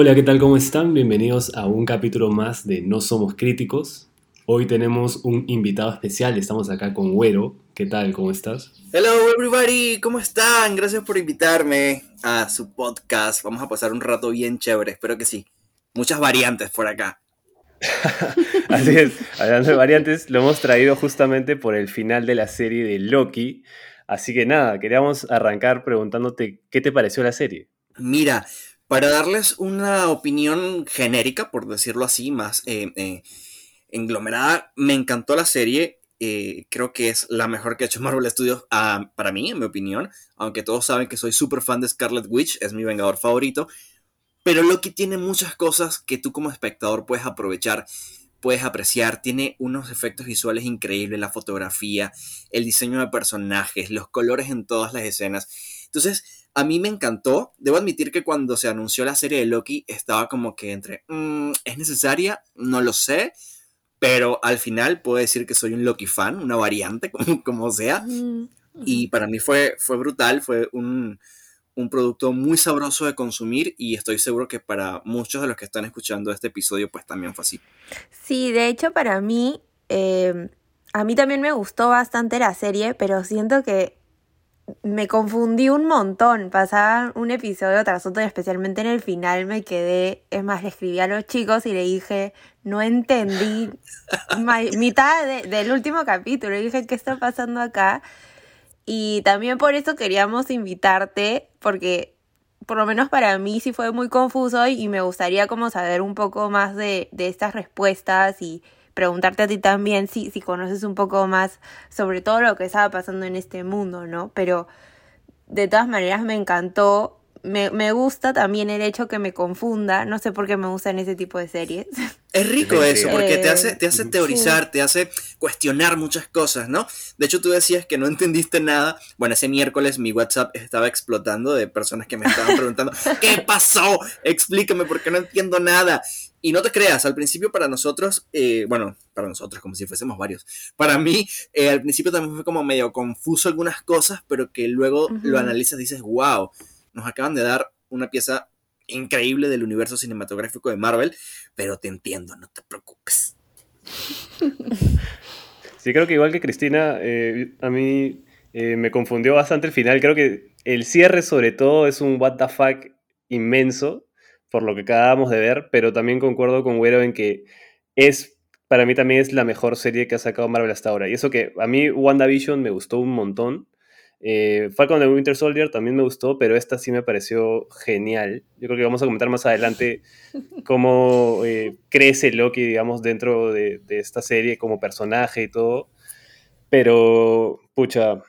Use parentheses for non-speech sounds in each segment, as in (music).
Hola, ¿qué tal? ¿Cómo están? Bienvenidos a un capítulo más de No Somos Críticos. Hoy tenemos un invitado especial, estamos acá con Güero. ¿Qué tal? ¿Cómo estás? Hello everybody, ¿cómo están? Gracias por invitarme a su podcast. Vamos a pasar un rato bien chévere, espero que sí. Muchas variantes por acá. (laughs) Así es, hablando de variantes, lo hemos traído justamente por el final de la serie de Loki. Así que nada, queríamos arrancar preguntándote qué te pareció la serie. Mira, para darles una opinión genérica, por decirlo así, más eh, eh, englomerada, me encantó la serie. Eh, creo que es la mejor que ha hecho Marvel Studios ah, para mí, en mi opinión. Aunque todos saben que soy súper fan de Scarlet Witch, es mi vengador favorito. Pero Loki tiene muchas cosas que tú como espectador puedes aprovechar, puedes apreciar. Tiene unos efectos visuales increíbles, la fotografía, el diseño de personajes, los colores en todas las escenas. Entonces, a mí me encantó. Debo admitir que cuando se anunció la serie de Loki estaba como que entre, mm, ¿es necesaria? No lo sé. Pero al final puedo decir que soy un Loki fan, una variante, (laughs) como, como sea. Y para mí fue, fue brutal, fue un, un producto muy sabroso de consumir y estoy seguro que para muchos de los que están escuchando este episodio pues también fue así. Sí, de hecho para mí, eh, a mí también me gustó bastante la serie, pero siento que me confundí un montón. Pasaba un episodio tras otro y especialmente en el final me quedé. Es más, le escribí a los chicos y le dije, no entendí (laughs) mitad del último capítulo. Le dije, ¿qué está pasando acá? Y también por eso queríamos invitarte, porque por lo menos para mí sí fue muy confuso y me gustaría como saber un poco más de, de estas respuestas y preguntarte a ti también si, si conoces un poco más sobre todo lo que estaba pasando en este mundo, ¿no? Pero de todas maneras me encantó me, me, gusta también el hecho que me confunda. No sé por qué me gustan ese tipo de series. Es rico eso, porque te hace, te hace teorizar, te hace cuestionar muchas cosas, ¿no? De hecho, tú decías que no entendiste nada. Bueno, ese miércoles mi WhatsApp estaba explotando de personas que me estaban preguntando, (laughs) ¿qué pasó? Explícame porque no entiendo nada. Y no te creas, al principio para nosotros, eh, bueno, para nosotros como si fuésemos varios, para mí eh, al principio también fue como medio confuso algunas cosas, pero que luego lo analizas y dices, wow, nos acaban de dar una pieza increíble del universo cinematográfico de Marvel, pero te entiendo, no te preocupes. (laughs) Sí, creo que igual que Cristina, eh, a mí eh, me confundió bastante el final. Creo que el cierre, sobre todo, es un what the fuck inmenso, por lo que acabamos de ver, pero también concuerdo con Güero en que es, para mí también es la mejor serie que ha sacado Marvel hasta ahora. Y eso que a mí WandaVision me gustó un montón. Eh, Falcon de Winter Soldier también me gustó, pero esta sí me pareció genial. Yo creo que vamos a comentar más adelante (laughs) cómo eh, crece Loki, digamos, dentro de, esta serie como personaje y todo. Pero, pucha,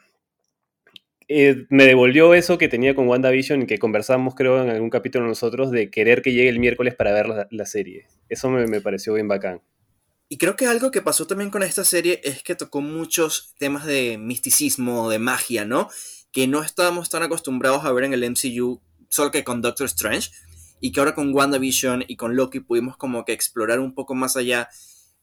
eh, me devolvió eso que tenía con WandaVision y que conversamos, creo, en algún capítulo nosotros, de querer que llegue el miércoles para ver la, serie. Eso me, me pareció bien bacán. Y creo que algo que pasó también con esta serie es que tocó muchos temas de misticismo, de magia, ¿no? Que no estábamos tan acostumbrados a ver en el MCU, solo que con Doctor Strange. Y que ahora con WandaVision y con Loki pudimos como que explorar un poco más allá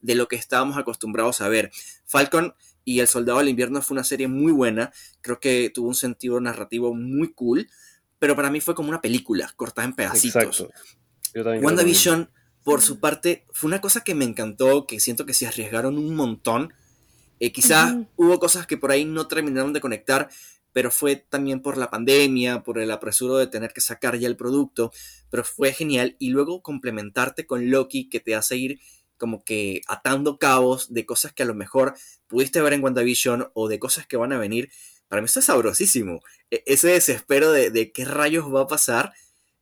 de lo que estábamos acostumbrados a ver. Falcon y El Soldado del Invierno fue una serie muy buena. Creo que tuvo un sentido narrativo muy cool. Pero para mí fue como una película cortada en pedacitos. Exacto. WandaVision por su parte, fue una cosa que me encantó, que siento que se arriesgaron un montón. Eh, quizás hubo cosas que por ahí no terminaron de conectar, pero fue también por la pandemia, por el apresuro de tener que sacar ya el producto, pero fue genial. Y luego complementarte con Loki, que te hace ir como que atando cabos de cosas que a lo mejor pudiste ver en WandaVision o de cosas que van a venir. Para mí eso es sabrosísimo. E-, ese desespero de, qué rayos va a pasar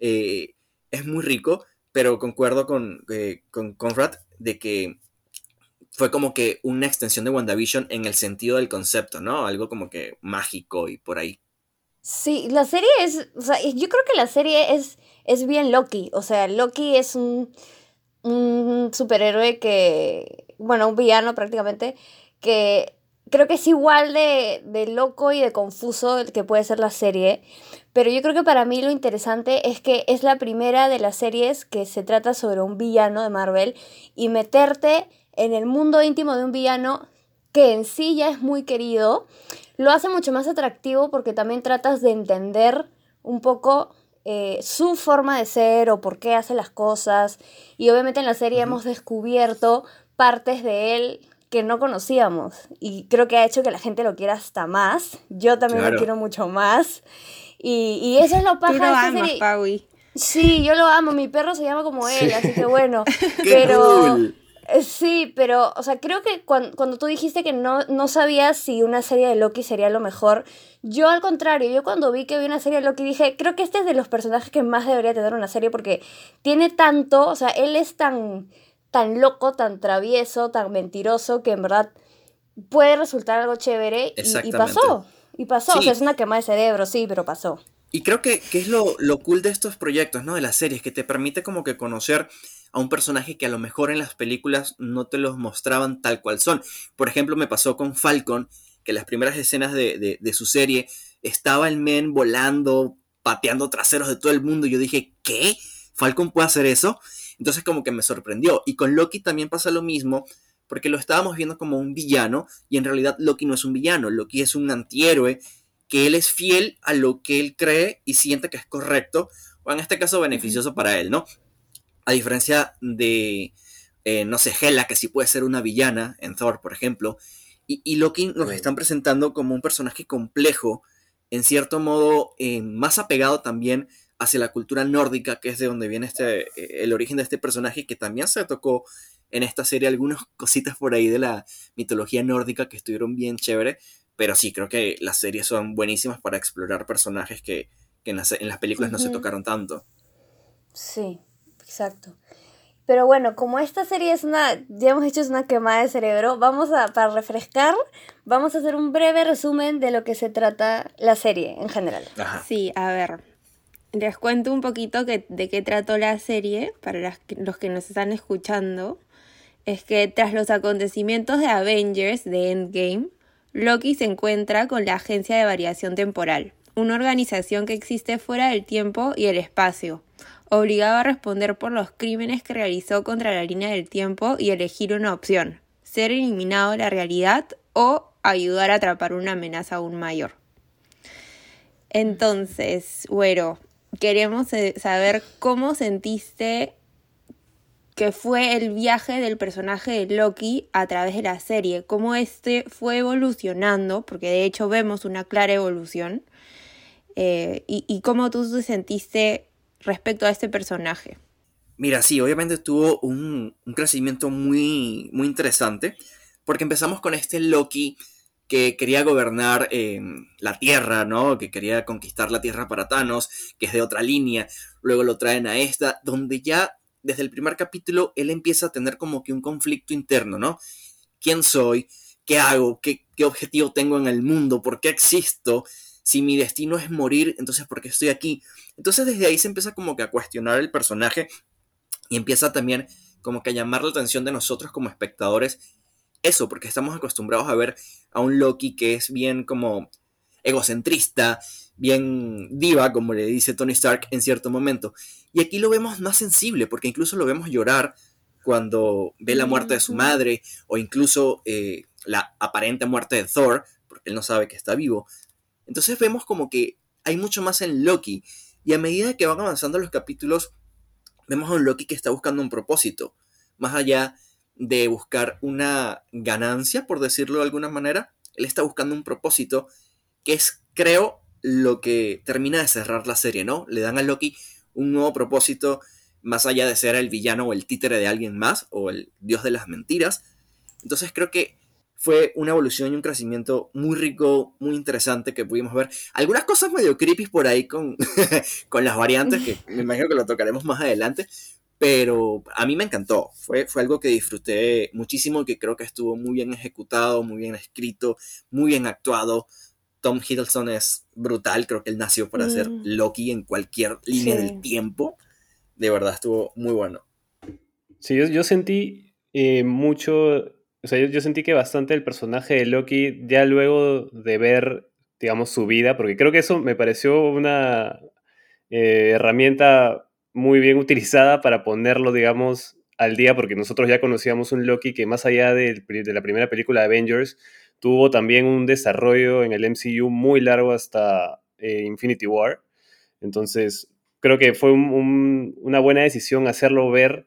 eh, es muy rico pero concuerdo con, eh, con Conrad de que fue como que una extensión de WandaVision en el sentido del concepto, ¿no? Algo como que mágico y por ahí. Sí, la serie es, o sea, yo creo que la serie es, es bien Loki, o sea, Loki es un, un superhéroe que, bueno, un villano prácticamente, que creo que es igual de, de loco y de confuso que puede ser la serie, pero yo creo que para mí lo interesante es que es la primera de las series que se trata sobre un villano de Marvel y meterte en el mundo íntimo de un villano que en sí ya es muy querido, lo hace mucho más atractivo porque también tratas de entender un poco eh, su forma de ser o por qué hace las cosas. Y obviamente en la serie hemos descubierto partes de él que no conocíamos. Y creo que ha hecho que la gente lo quiera hasta más. Yo también lo quiero mucho más. Y, y eso es lo paja Tú lo amas, Paui. Sí, yo lo amo. Mi perro se llama como él, así que bueno. (laughs) pero. Sí, pero, o sea, creo que cuando, cuando tú dijiste que no, no sabías si una serie de Loki sería lo mejor, yo al contrario, yo cuando vi que había una serie de Loki dije, creo que este es de los personajes que más debería tener una serie porque tiene tanto, o sea, él es tan, tan loco, tan travieso, tan mentiroso, que en verdad puede resultar algo chévere y, pasó. Y pasó, o sea, es una quema de cerebro, sí, pero pasó. Y creo que, que es lo, lo cool de estos proyectos, ¿no? De las series, que te permite como que conocer a un personaje que a lo mejor en las películas no te los mostraban tal cual son. Por ejemplo, me pasó con Falcon, que en las primeras escenas de, su serie estaba el men volando, pateando traseros de todo el mundo. Y yo dije, ¿qué? ¿Falcon puede hacer eso? Entonces como que me sorprendió. Y con Loki también pasa lo mismo, porque lo estábamos viendo como un villano, y en realidad Loki no es un villano, Loki es un antihéroe, que él es fiel a lo que él cree y siente que es correcto, o en este caso beneficioso para él, ¿no? A diferencia de, eh, no sé, Hela, que sí puede ser una villana en Thor, por ejemplo. Y, Loki nos están presentando como un personaje complejo, en cierto modo eh, más apegado también hacia la cultura nórdica, que es de donde viene este, eh, el origen de este personaje, que también se tocó en esta serie algunas cositas por ahí de la mitología nórdica que estuvieron bien chévere. Pero sí, creo que las series son buenísimas para explorar personajes que, en, las, películas no se tocaron tanto. Sí, Exacto. Pero bueno, como esta serie es una, ya hemos hecho es una quemada de cerebro, vamos a, para refrescar, vamos a hacer un breve resumen de lo que se trata la serie en general. Sí, a ver, les cuento un poquito que, de qué trató la serie para los que nos están escuchando. Es que tras los acontecimientos de Avengers de Endgame, Loki se encuentra con la Agencia de Variación Temporal, una organización que existe fuera del tiempo y el espacio obligado a responder por los crímenes que realizó contra la línea del tiempo y elegir una opción, ser eliminado de la realidad o ayudar a atrapar una amenaza aún mayor. Entonces, bueno, queremos saber cómo sentiste que fue el viaje del personaje de Loki a través de la serie, cómo este fue evolucionando, porque de hecho vemos una clara evolución, eh, y, y, cómo tú te sentiste respecto a este personaje? Mira, sí, obviamente tuvo un, crecimiento muy, muy interesante, porque empezamos con este Loki que quería gobernar eh, la Tierra, ¿no? Que quería conquistar la Tierra para Thanos, que es de otra línea. Luego lo traen a esta, donde ya desde el primer capítulo él empieza a tener como que un conflicto interno, ¿no? ¿Quién soy? ¿Qué hago? ¿Qué, qué objetivo tengo en el mundo? ¿Por qué existo? Si mi destino es morir, entonces ¿por qué estoy aquí? Entonces desde ahí se empieza como que a cuestionar el personaje y empieza también como que a llamar la atención de nosotros como espectadores. Eso, porque estamos acostumbrados a ver a un Loki que es bien como egocentrista, bien diva, como le dice Tony Stark en cierto momento. Y aquí lo vemos más sensible, porque incluso lo vemos llorar cuando ve la muerte de su madre, o incluso eh, la aparente muerte de Thor, porque él no sabe que está vivo. Entonces vemos como que hay mucho más en Loki. Y a medida que van avanzando los capítulos, vemos a un Loki que está buscando un propósito. Más allá de buscar una ganancia, por decirlo de alguna manera, él está buscando un propósito que es, creo, lo que termina de cerrar la serie, ¿no? Le dan a Loki un nuevo propósito, más allá de ser el villano o el títere de alguien más, o el dios de las mentiras. Entonces creo que fue una evolución y un crecimiento muy rico, muy interesante que pudimos ver. Algunas cosas medio creepy por ahí con, (laughs) con las variantes, que me imagino que lo tocaremos más adelante, pero a mí me encantó. Fue, fue algo que disfruté muchísimo y que creo que estuvo muy bien ejecutado, muy bien escrito, muy bien actuado. Tom Hiddleston es brutal, creo que él nació para ser mm. Loki en cualquier línea del tiempo. De verdad, estuvo muy bueno. Sí, yo, sentí eh, mucho o sea, yo, sentí que bastante el personaje de Loki, ya luego de ver, digamos, su vida, porque creo que eso me pareció una eh, herramienta muy bien utilizada para ponerlo, digamos, al día, porque nosotros ya conocíamos un Loki que más allá de, la primera película de Avengers, tuvo también un desarrollo en el MCU muy largo hasta eh, Infinity War. Entonces, creo que fue una buena decisión hacerlo ver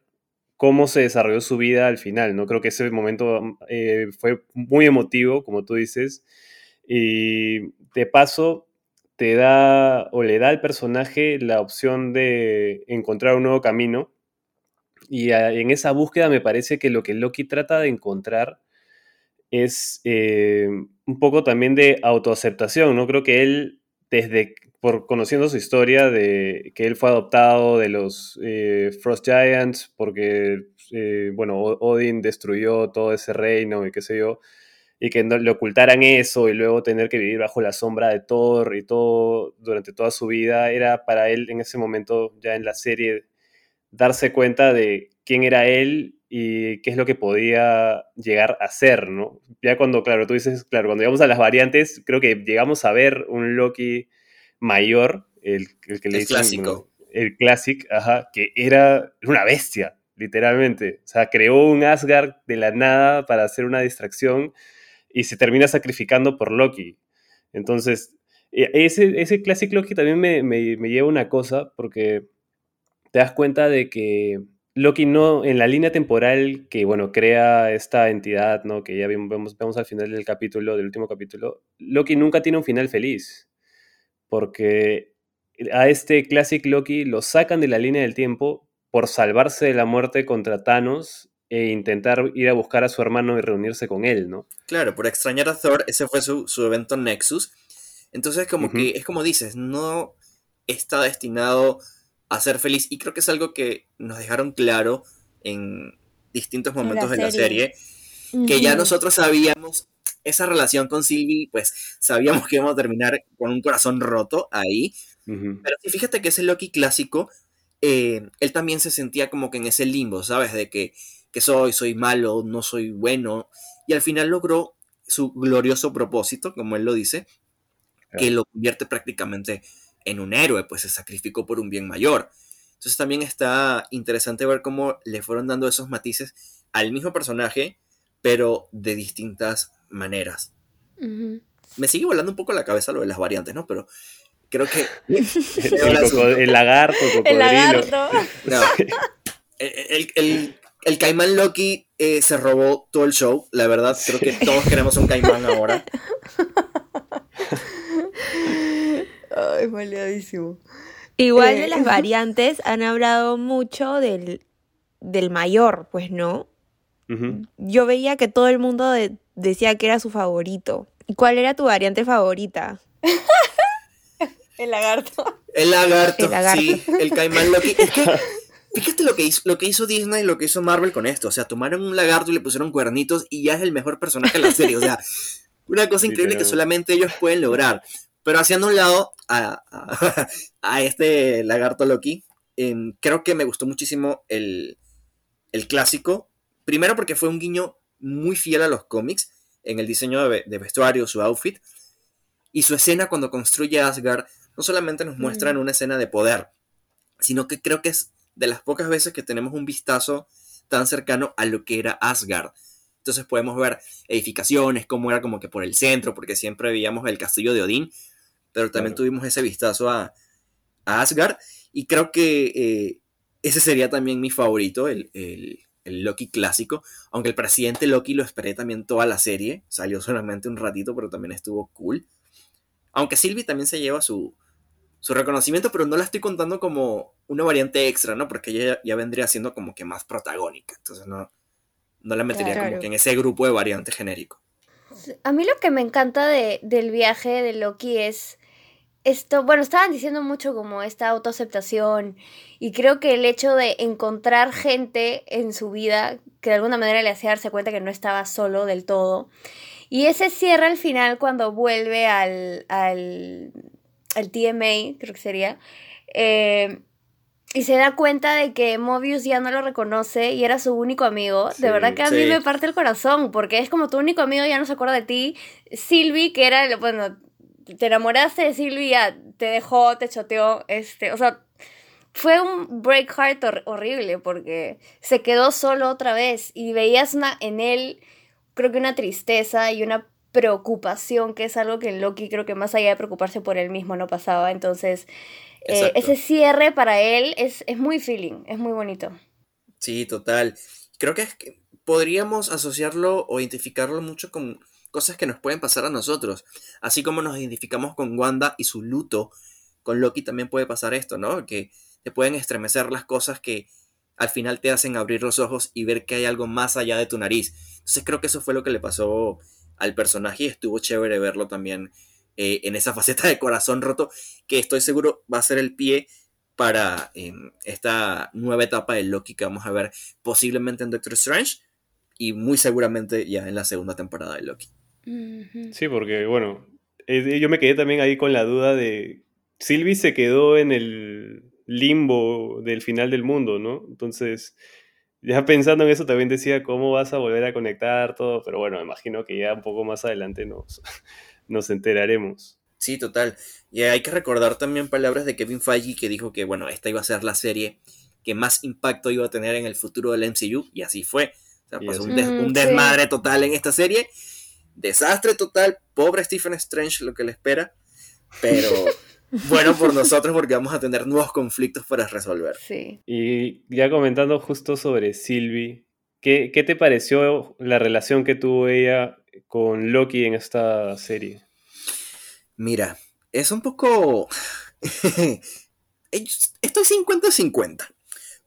cómo se desarrolló su vida al final, ¿no? Creo que ese momento eh, fue muy emotivo, como tú dices, y de paso te da o le da al personaje la opción de encontrar un nuevo camino. Y en esa búsqueda me parece que lo que Loki trata de encontrar es eh, un poco también de autoaceptación, ¿no? Creo que él, desde, por conociendo su historia de que él fue adoptado de los eh, Frost Giants, porque, eh, bueno, Odin destruyó todo ese reino y qué sé yo, y que le ocultaran eso y luego tener que vivir bajo la sombra de Thor y todo durante toda su vida, era para él en ese momento, ya en la serie, darse cuenta de quién era él y qué es lo que podía llegar a ser, ¿no? Ya cuando, claro, tú dices, claro, cuando llegamos a las variantes, creo que llegamos a ver un Loki mayor, el, el que le el clásico. el clásico, ajá, que era una bestia, literalmente. O sea, creó un Asgard de la nada para hacer una distracción y se termina sacrificando por Loki. Entonces, e, ese, ese Classic Loki también me, me, me lleva una cosa, porque te das cuenta de que Loki no, en la línea temporal que, bueno, crea esta entidad, ¿no? Que ya vemos, vemos al final del capítulo, del último capítulo, Loki nunca tiene un final feliz. Porque a este Classic Loki lo sacan de la línea del tiempo por salvarse de la muerte contra Thanos e intentar ir a buscar a su hermano y reunirse con él, ¿no? Claro, por extrañar a Thor, ese fue su, evento Nexus. Entonces, como que es como dices, no está destinado a ser feliz. Y creo que es algo que nos dejaron claro en distintos momentos de la serie, que ya nosotros sabíamos esa relación con Sylvie, pues sabíamos que íbamos a terminar con un corazón roto ahí. Pero si fíjate que ese Loki clásico, eh, él también se sentía como que en ese limbo, ¿sabes? De que, que soy, soy malo, no soy bueno. Y al final logró su glorioso propósito, como él lo dice, que lo convierte prácticamente en un héroe, pues se sacrificó por un bien mayor. Entonces también está interesante ver cómo le fueron dando esos matices al mismo personaje, pero de distintas maneras. Me sigue volando un poco la cabeza lo de las variantes, ¿no? Pero creo que... (laughs) el, lagarto, el lagarto. el, caimán Loki eh, se robó todo el show, la verdad. Creo que todos queremos un caimán ahora. Ay, maleadísimo. Igual de eh, las variantes han hablado mucho del, del mayor, pues no. Yo veía que todo el mundo decía que era su favorito. ¿Y cuál era tu variante favorita? (laughs) el lagarto. El lagarto, sí, el caimán Loki. Es que, fíjate lo que, hizo, lo que hizo Disney y lo que hizo Marvel con esto. O sea, tomaron un lagarto y le pusieron cuernitos y ya es el mejor personaje de la serie. O sea, una cosa (laughs) increíble que solamente ellos pueden lograr. Pero haciendo un lado (laughs) a, este lagarto Loki, em, creo que me gustó muchísimo el, clásico. Primero porque fue un guiño muy fiel a los cómics en el diseño de, vestuario, su outfit. Y su escena cuando construye Asgard no solamente nos muestra en una escena de poder, sino que creo que es de las pocas veces que tenemos un vistazo tan cercano a lo que era Asgard. Entonces podemos ver edificaciones, cómo era como que por el centro, porque siempre veíamos el castillo de Odín, pero también tuvimos ese vistazo a, Asgard y creo que eh, ese sería también mi favorito, el, Loki clásico, aunque el presidente Loki lo esperé también toda la serie, salió solamente un ratito, pero también estuvo cool. Aunque Sylvie también se lleva su, su reconocimiento, pero no la estoy contando como una variante extra, ¿no? Porque ella ya vendría siendo como que más protagónica, entonces no, no la metería como que en ese grupo de variante genérico. A mí lo que me encanta de, del viaje de Loki es esto, bueno, estaban diciendo mucho como esta autoaceptación y creo que el hecho de encontrar gente en su vida que de alguna manera le hacía darse cuenta que no estaba solo del todo. Y ese cierre al final cuando vuelve al, al, al TMA, creo que sería, eh, y se da cuenta de que Mobius ya no lo reconoce y era su único amigo, de verdad que a mí me parte el corazón, porque es como tu único amigo ya no se acuerda de ti. Sylvie, que era, bueno, te enamoraste de Silvia, te dejó, te choteó, este, o sea, fue un break heart horrible porque se quedó solo otra vez y veías una, en él, creo que una tristeza y una preocupación, que es algo que en Loki creo que más allá de preocuparse por él mismo no pasaba, entonces eh, ese cierre para él es, es muy feeling, es muy bonito. Sí, total. Creo que, es que podríamos asociarlo o identificarlo mucho con cosas que nos pueden pasar a nosotros. Así como nos identificamos con Wanda y su luto, con Loki también puede pasar esto, ¿no? Que te pueden estremecer las cosas que al final te hacen abrir los ojos y ver que hay algo más allá de tu nariz. Entonces creo que eso fue lo que le pasó al personaje y estuvo chévere verlo también eh, en esa (laughs) faceta de corazón roto, que estoy seguro va a ser el pie para em, esta nueva etapa de Loki que vamos a ver posiblemente en Doctor Strange y muy seguramente ya en la segunda temporada de Loki. Sí, porque bueno, eh, yo me quedé también ahí con la duda de Sylvie se quedó en el limbo del final del mundo, ¿no? Entonces, ya pensando en eso también decía cómo vas a volver a conectar todo, pero bueno, me imagino que ya un poco más adelante nos, (laughs) nos enteraremos. Sí, total. Y hay que recordar también palabras de Kevin Feige que dijo que, bueno, esta iba a ser la serie que más impacto iba a tener en el futuro del MCU, y así fue. O sea, pasó un, un, desmadre total en esta serie. Desastre total, pobre Stephen Strange lo que le espera, pero (laughs) bueno por nosotros porque vamos a tener nuevos conflictos para resolver. Sí. Y ya comentando justo sobre Sylvie, ¿qué, ¿qué, te pareció la relación que tuvo ella con Loki en esta serie? Mira, es un poco... (laughs) Estoy 50-50.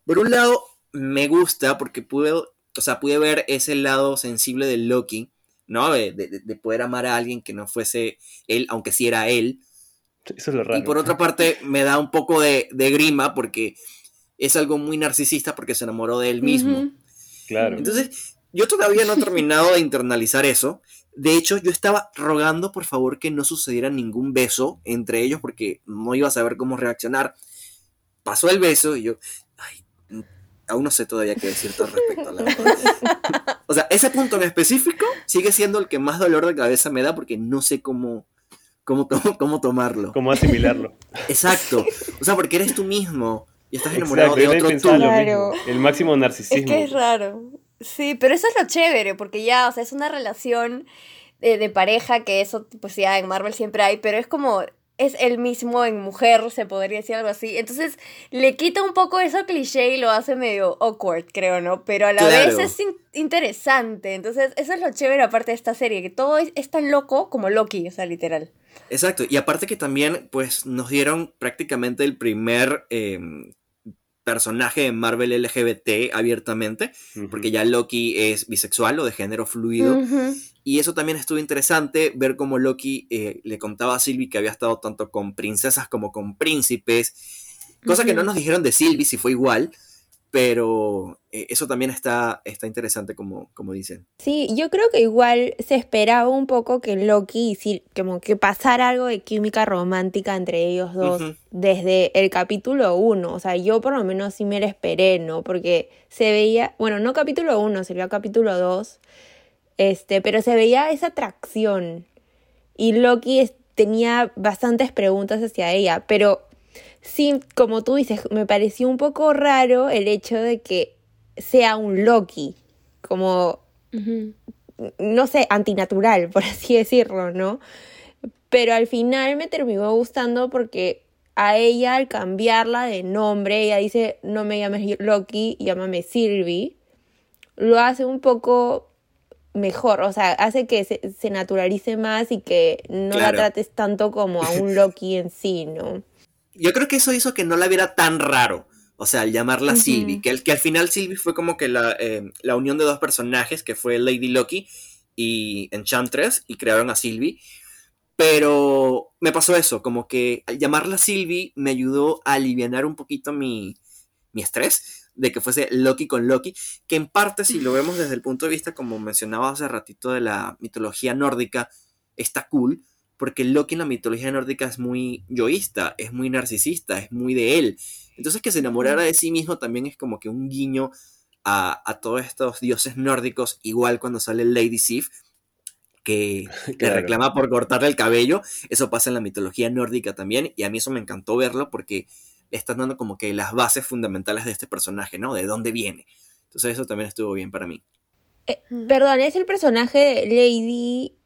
Por un lado, me gusta porque pude, o sea, pude ver ese lado sensible de Loki, ¿no? De, de, de poder amar a alguien que no fuese él, aunque sí era él y por otra parte, me da un poco de, grima porque es algo muy narcisista porque se enamoró de él mismo. Claro. Entonces, yo todavía no he (laughs) terminado de internalizar eso. De hecho, yo estaba rogando por favor que no sucediera ningún beso entre ellos porque no iba a saber cómo reaccionar. Pasó el beso y yo, aún no sé todavía qué decir al respecto. La (laughs) o sea, ese punto en específico sigue siendo el que más dolor de cabeza me da porque no sé cómo, cómo, cómo tomarlo. Cómo asimilarlo. Exacto. O sea, porque eres tú mismo y estás enamorado de otro tú. Claro. El máximo narcisismo. Es que es raro. Sí, pero eso es lo chévere, porque ya, o sea, es una relación de, de pareja que eso, pues ya en Marvel siempre hay, pero es como es el mismo en mujer, se podría decir algo así. Entonces le quita un poco eso cliché y lo hace medio awkward, creo, ¿no? Pero a la vez es interesante. Entonces eso es lo chévere aparte de esta serie, que todo es, tan loco como Loki, o sea, literal. Exacto, y aparte que también pues nos dieron prácticamente el primer em, personaje de Marvel LGBT abiertamente, porque ya Loki es bisexual o de género fluido. Y eso también estuvo interesante, ver cómo Loki eh, le contaba a Sylvie que había estado tanto con princesas como con príncipes, cosa que no nos dijeron de Sylvie si fue igual, pero eh, eso también está, está interesante como, como dicen. Sí, yo creo que igual se esperaba un poco que Loki, como que pasara algo de química romántica entre ellos dos desde el capítulo 1, o sea, yo por lo menos sí me lo esperé, ¿no? Porque se veía, bueno, no capítulo 1, sería capítulo 2 este, pero se veía esa atracción. Y Loki tenía bastantes preguntas hacia ella, pero sí, como tú dices, me pareció un poco raro el hecho de que sea un Loki, como, no sé, antinatural, por así decirlo, ¿no? Pero al final me terminó gustando porque a ella al cambiarla de nombre, ella dice, no me llames Loki, llámame Sylvie, lo hace un poco mejor, o sea, hace que se, naturalice más y que no la trates tanto como a un Loki en sí, ¿no? Yo creo que eso hizo que no la viera tan raro. O sea, al llamarla Sylvie, que, que al final Sylvie fue como que la, eh, la, unión de dos personajes, que fue Lady Loki y Enchantress, y crearon a Sylvie. Pero me pasó eso, como que al llamarla Sylvie me ayudó a aliviar un poquito mi, mi estrés de que fuese Loki con Loki, que en parte si lo vemos desde el punto de vista, como mencionaba hace ratito, de la mitología nórdica, está cool, porque Loki en la mitología nórdica es muy yoísta, es muy narcisista, es muy de él. Entonces que se enamorara de sí mismo también es como que un guiño a, todos estos dioses nórdicos, igual cuando sale Lady Sif, que (laughs) le reclama por cortarle el cabello. Eso pasa en la mitología nórdica también, y a mí eso me encantó verlo porque están dando como que las bases fundamentales de este personaje, ¿no? De dónde viene. Entonces eso también estuvo bien para mí. Eh, perdón, es el personaje de Lady...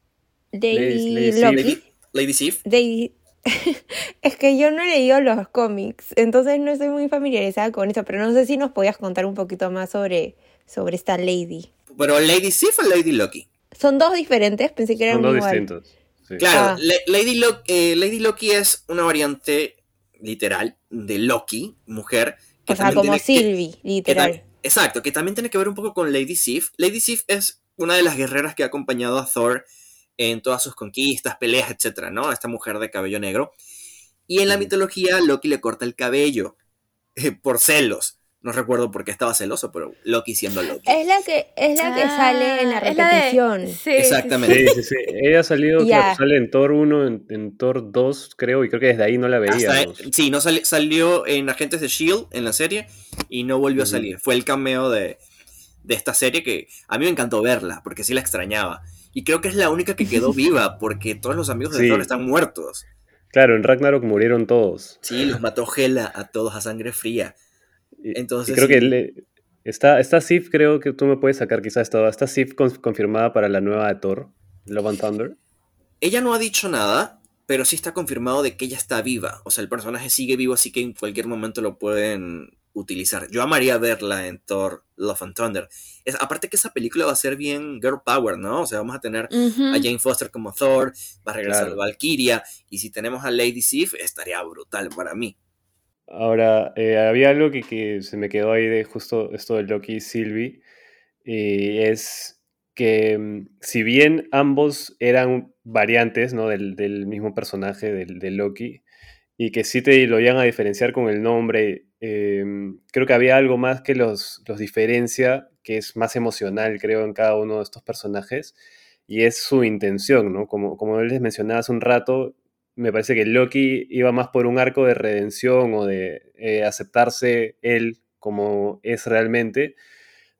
Lady, Lady, Lady Sif. Lady, (laughs) Es que yo no he leído los cómics, entonces no estoy muy familiarizada con eso, pero no sé si nos podías contar un poquito más sobre, sobre esta Lady. Pero Lady Sif o Lady Loki. Son dos diferentes, pensé que eran Son dos igual. distintos. sí. Claro, Ah. Le- Lady, Lo- eh, Lady Loki es una variante literal de Loki, mujer. que O sea, como Sylvie, que literal. exacto, que también tiene que ver un poco con Lady Sif. Lady Sif es una de las guerreras que ha acompañado a Thor en todas sus conquistas, peleas, etcétera, ¿no? Esta mujer de cabello negro. Y en la mitología, Loki le corta el cabello eh, por celos. No recuerdo por qué estaba celoso, pero Loki siendo Loki. Es la que, es la que sale en la Ah, es la de- repetición. sí, Exactamente. Sí, sí, sí. Ella ha salido, Ya. claro, sale en Thor 1, en, en Thor 2, creo, y creo que desde ahí no la veíamos. sí, no sali- salió en Agentes de Shield en la serie y no volvió a Ujú. salir. Fue el cameo de, de esta serie que a mí me encantó verla porque sí la extrañaba. Y creo que es la única que quedó viva (laughs) porque todos los amigos de Sí. Thor están muertos. Claro, en Ragnarok murieron todos. Sí, los mató Hela a todos a sangre fría. Entonces, y creo que le- está, está Sif, creo que tú me puedes sacar quizás todo. Está Sif con- confirmada para la nueva de Thor, Love and Thunder. Ella no ha dicho nada, pero sí está confirmado de que ella está viva. O sea, el personaje sigue vivo, así que en cualquier momento lo pueden utilizar. Yo amaría verla en Thor Love and Thunder. Es, aparte que esa película va a ser bien girl power, ¿no? O sea, vamos a tener a Jane Foster como Thor, va a regresar Claro. Valkyria, y si tenemos a Lady Sif, estaría brutal para mí. Ahora, eh, había algo que, que se me quedó ahí de justo esto de Loki y Sylvie, y es que mm, si bien ambos eran variantes ¿no? del, del mismo personaje, del, de Loki, y que sí te lo iban a diferenciar con el nombre, eh, creo que había algo más que los, los diferencia, que es más emocional, creo, en cada uno de estos personajes, y es su intención, ¿no? Como, como les mencionaba hace un rato, me parece que Loki iba más por un arco de redención o de eh, aceptarse él como es realmente,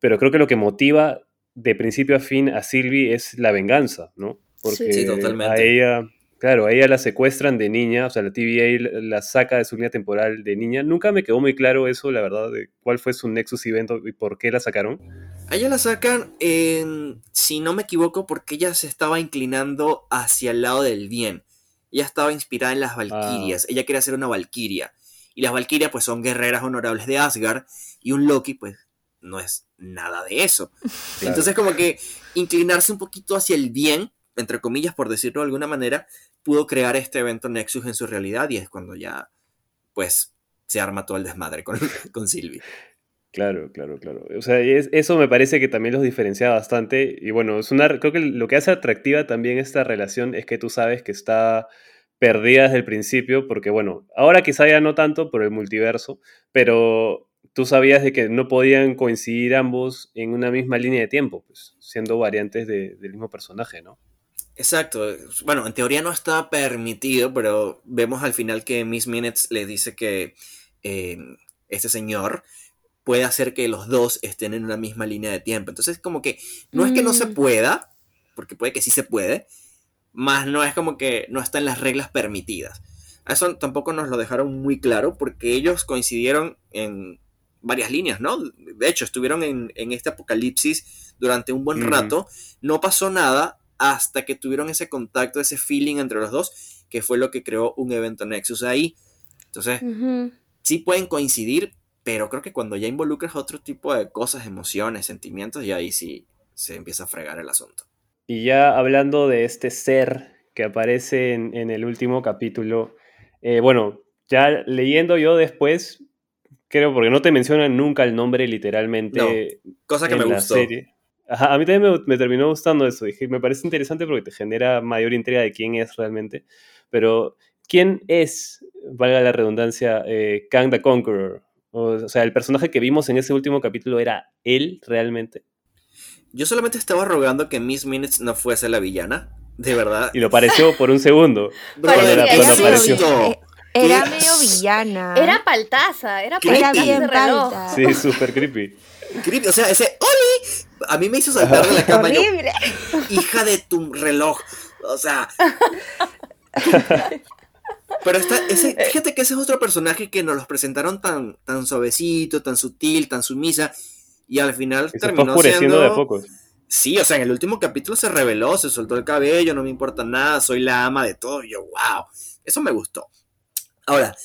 pero creo que lo que motiva de principio a fin a Sylvie es la venganza, ¿no? Porque Sí, totalmente. a ella, claro, a ella la secuestran de niña, o sea, la TVA la- saca de su línea temporal de niña. Nunca me quedó muy claro eso, la verdad, de cuál fue su Nexus Event y por qué la sacaron. A ella la sacan, en, si no me equivoco, porque ella se estaba inclinando hacia el lado del bien. Ella estaba inspirada en las Valquirias. Ella quería ser una Valquiria. Y las Valquirias, pues, son guerreras honorables de Asgard. Y un Loki, pues, no es nada de eso. (laughs) Claro. Entonces, como que inclinarse un poquito hacia el bien, entre comillas, por decirlo de alguna manera, pudo crear este evento Nexus en su realidad. Y es cuando ya, pues, se arma todo el desmadre con, (laughs) con. Claro, claro, claro. O sea, es- eso me parece que también los diferencia bastante. Y bueno, es una, creo que lo que hace atractiva también esta relación es que tú sabes que está perdida desde el principio, porque bueno, ahora quizá ya no tanto por el multiverso, pero tú sabías de que no podían coincidir ambos en una misma línea de tiempo, pues, siendo variantes de- del mismo personaje, ¿no? Exacto. Bueno, en teoría no está permitido, pero vemos al final que Miss Minutes le dice que eh, este señor puede hacer que los dos estén en una misma línea de tiempo. Entonces, como que no es que no se Mm. pueda, porque puede que sí se puede, más no es como que no está en las reglas permitidas. Eso tampoco nos lo dejaron muy claro, porque ellos coincidieron en varias líneas, ¿no? De hecho, estuvieron en, en este apocalipsis durante un buen rato, no pasó nada hasta que tuvieron ese contacto, ese feeling entre los dos, que fue lo que creó un evento Nexus ahí. Entonces, sí pueden coincidir, pero creo que cuando ya involucras otro tipo de cosas, emociones, sentimientos, ya ahí sí se empieza a fregar el asunto. Y ya hablando de este ser que aparece en, en el último capítulo, eh, bueno, ya leyendo yo después, creo, porque no te mencionan nunca el nombre literalmente Cosa que en me la gustó. serie. Ajá, a mí también me, me terminó gustando eso. Dije, me parece interesante porque te genera mayor intriga de quién es realmente. Pero, ¿quién es, valga la redundancia, eh, Kang the Conqueror? O, o sea, el personaje que vimos en ese último capítulo era él realmente. Yo solamente estaba rogando que Miss Minutes no fuese la villana, de verdad. Y lo pareció por un segundo. (laughs) ¿qué era es medio villana. Era paltaza, era paltaza bien ese reloj. palta. Sí, súper creepy. Creepy, O sea, ese ¡Oli! A mí me hizo saltar de la cama. Yo, hija de tu reloj. O sea. Pero está, ese, fíjate que ese es otro personaje que nos los presentaron tan, tan suavecito, tan sutil, tan sumisa. Y al final Y se terminó oscureciendo siendo. de. Sí, o sea, en el último capítulo se reveló, se soltó el cabello, no me importa nada, soy la ama de todo. Y yo, wow. Eso me gustó. Ahora,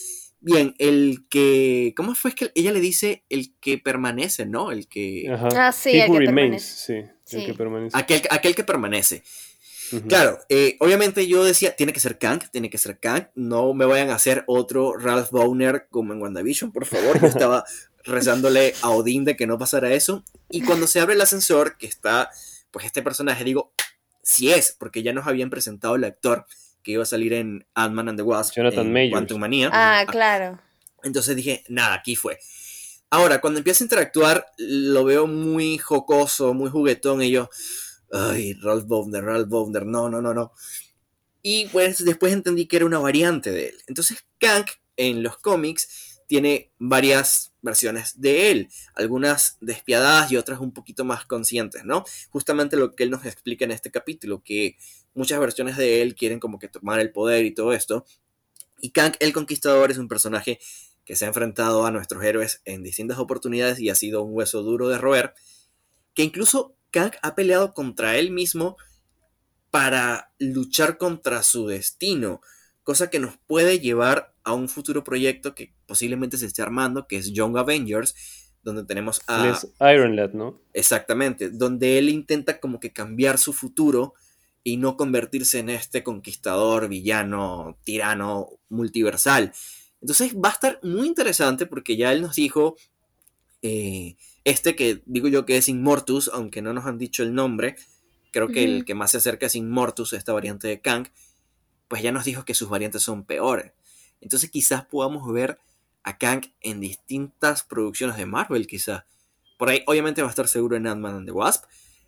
bien, el que. ¿Cómo fue que ella le dice el que permanece, no? El que. Ah, sí, el que permanece. Sí, el que permanece. Aquel, aquel que permanece. Claro, eh, obviamente yo decía, tiene que ser Kang, tiene que ser Kang, no me vayan a hacer otro Ralph Bowner como en WandaVision, por favor, yo estaba (laughs) rezándole a Odín de que no pasara eso, y cuando se abre el ascensor, que está, pues este personaje, digo, si es, porque ya nos habían presentado el actor que iba a salir en Ant-Man and the Wasp, Jonathan en Quantum Manía. Ah, claro. Entonces dije, nada, aquí fue. Ahora, cuando empieza a interactuar, lo veo muy jocoso, muy juguetón, y yo, ay, Ralph Bowner, Ralph Bowner, no, no, no, no. Y pues después entendí que era una variante de él. Entonces, Kang en los cómics tiene varias versiones de él, algunas despiadadas y otras un poquito más conscientes, ¿no? Justamente lo que él nos explica en este capítulo, que muchas versiones de él quieren como que tomar el poder y todo esto. Y Kang el Conquistador es un personaje que se ha enfrentado a nuestros héroes en distintas oportunidades y ha sido un hueso duro de roer, que incluso Kang ha peleado contra él mismo para luchar contra su destino, cosa que nos puede llevar a un futuro proyecto que posiblemente se esté armando, que es Young Avengers, donde tenemos a... Es Iron Lad, ¿no? Exactamente, donde él intenta como que cambiar su futuro y no convertirse en este conquistador, villano, tirano, multiversal. Entonces va a estar muy interesante porque ya él nos dijo, eh, este que digo yo que es Inmortus, aunque no nos han dicho el nombre, creo que el que más se acerca es Inmortus, esta variante de Kang, pues ya nos dijo que sus variantes son peores. Entonces quizás podamos ver a Kang en distintas producciones de Marvel, quizás. Por ahí obviamente va a estar seguro en Ant-Man and the Wasp,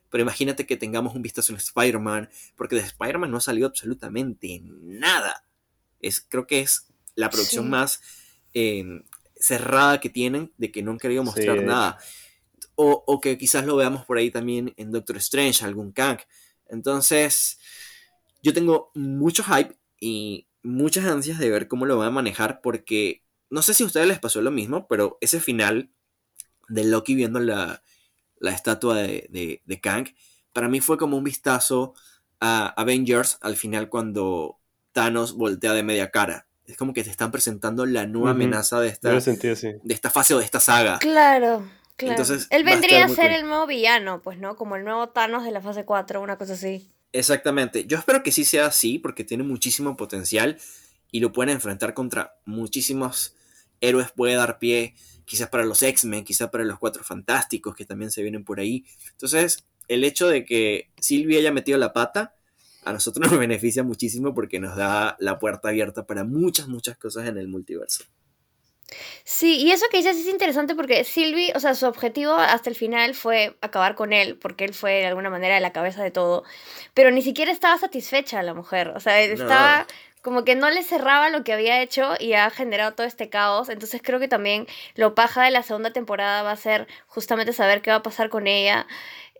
pero imagínate que tengamos un vistazo en Spider-Man, porque de Spider-Man no ha salido absolutamente nada. Es, creo que es la producción más em, cerrada que tienen, de que no han querido mostrar nada. O, o, que quizás lo veamos por ahí también en Doctor Strange, algún Kang. Entonces, yo tengo mucho hype y muchas ansias de ver cómo lo van a manejar porque no sé si a ustedes les pasó lo mismo, pero ese final de Loki viendo la, la estatua de, de, Kang, para mí fue como un vistazo a Avengers al final cuando Thanos voltea de media cara. Es como que te están presentando la nueva amenaza de esta, de esta fase o de esta saga. Claro, claro. Entonces, Él vendría a, ser el nuevo villano, pues, ¿no? Como el nuevo Thanos de la fase 4, una cosa así. Exactamente. Yo espero que sí sea así, porque tiene muchísimo potencial y lo pueden enfrentar contra muchísimos héroes. Puede dar pie quizás para los X-Men, quizás para los Cuatro Fantásticos que también se vienen por ahí. Entonces, el hecho de que Silvia haya metido la pata, a nosotros (laughs) nos beneficia muchísimo porque nos da la puerta abierta para muchas, muchas cosas en el multiverso. Sí, y eso que dices es interesante porque Sylvie, o sea, su objetivo hasta el final fue acabar con él, porque él fue de alguna manera la cabeza de todo, pero ni siquiera estaba satisfecha la mujer, o sea, estaba como que no le cerraba lo que había hecho y ha generado todo este caos, entonces creo que también lo paja de la segunda temporada va a ser justamente saber qué va a pasar con ella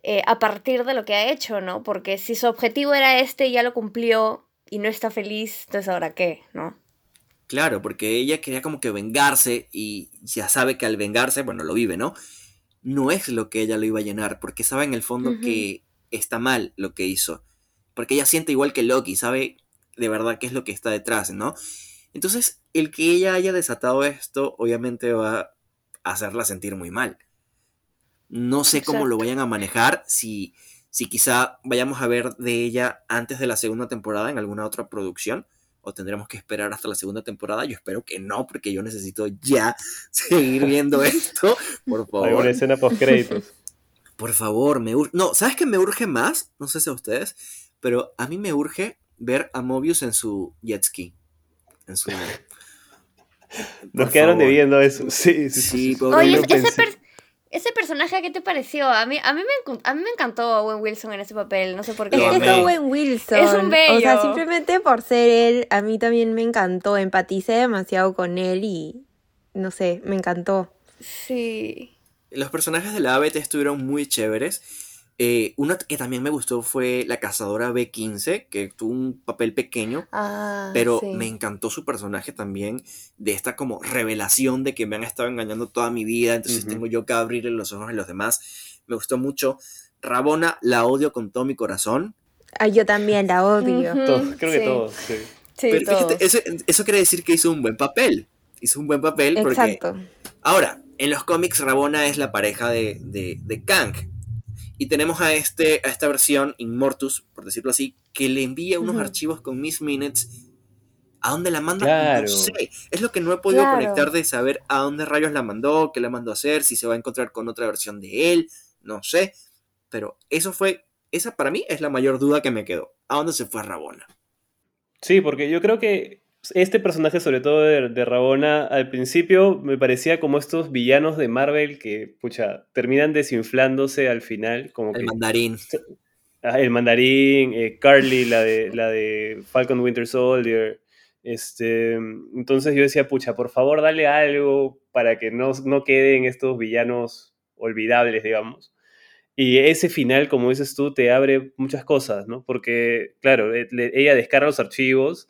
eh, a partir de lo que ha hecho, ¿no? Porque si su objetivo era este y ya lo cumplió y no está feliz, entonces ahora qué, ¿no? Claro, porque ella quería como que vengarse y ya sabe que al vengarse, bueno, lo vive, ¿no? No es lo que ella lo iba a llenar, porque sabe en el fondo que está mal lo que hizo. Porque ella siente igual que Loki, sabe de verdad qué es lo que está detrás, ¿no? Entonces, el que ella haya desatado esto, obviamente va a hacerla sentir muy mal. No sé cómo lo vayan a manejar, si, si quizá vayamos a ver de ella antes de la segunda temporada en alguna otra producción o tendremos que esperar hasta la segunda temporada. Yo espero que no, porque yo necesito ya (laughs) seguir viendo (laughs) esto. Por favor. Hay una escena post créditos. (laughs) Por favor, me urge. No, ¿sabes qué me urge más? No sé si a ustedes, pero a mí me urge ver a Mobius en su jet ski. En su. Nos quedaron debiendo eso. Sí, sí, sí. Oye, ese, ese personaje, ¿qué te pareció? A mí, a mí, me, a mí me encantó Owen Wilson en ese papel, no sé por qué. Es que es Owen Wilson. Es un bello. O sea, simplemente por ser él, a mí también me encantó. Empaticé demasiado con él y, no sé, me encantó. Sí. Los personajes de la ABT estuvieron muy chéveres. Eh, una que también me gustó fue la cazadora B15, que tuvo un papel pequeño, ah, pero me encantó su personaje también, de esta como revelación de que me han estado engañando toda mi vida, entonces tengo yo que abrirle los ojos a los demás. Me gustó mucho. Rabona la odio con todo mi corazón. Ay, yo también la odio. creo que todos, sí. Sí, Pero fíjate, eso, eso quiere decir que hizo un buen papel. Hizo un buen papel porque... Exacto. Ahora, en los cómics Rabona es la pareja de, de, de Kang. Y tenemos a, este, a esta versión, Immortus, por decirlo así, que le envía unos archivos con Miss Minutes. ¿A dónde la manda? Claro. No sé. Es lo que no he podido Claro. conectar de saber a dónde rayos la mandó, qué la mandó a hacer, si se va a encontrar con otra versión de él, no sé. Pero eso fue, esa para mí es la mayor duda que me quedó. ¿A dónde se fue Rabona? Sí, porque yo creo que este personaje, sobre todo de, de Rabona, al principio me parecía como estos villanos de Marvel que, pucha, terminan desinflándose al final, como El que mandarín. ah, el mandarín, eh, Carly, la de, la de Falcon Winter Soldier. Este, entonces yo decía, pucha, por favor, dale algo para que no, no queden estos villanos olvidables, digamos. Y ese final, como dices tú, te abre muchas cosas, ¿no? Porque, claro, eh, ella descarga los archivos,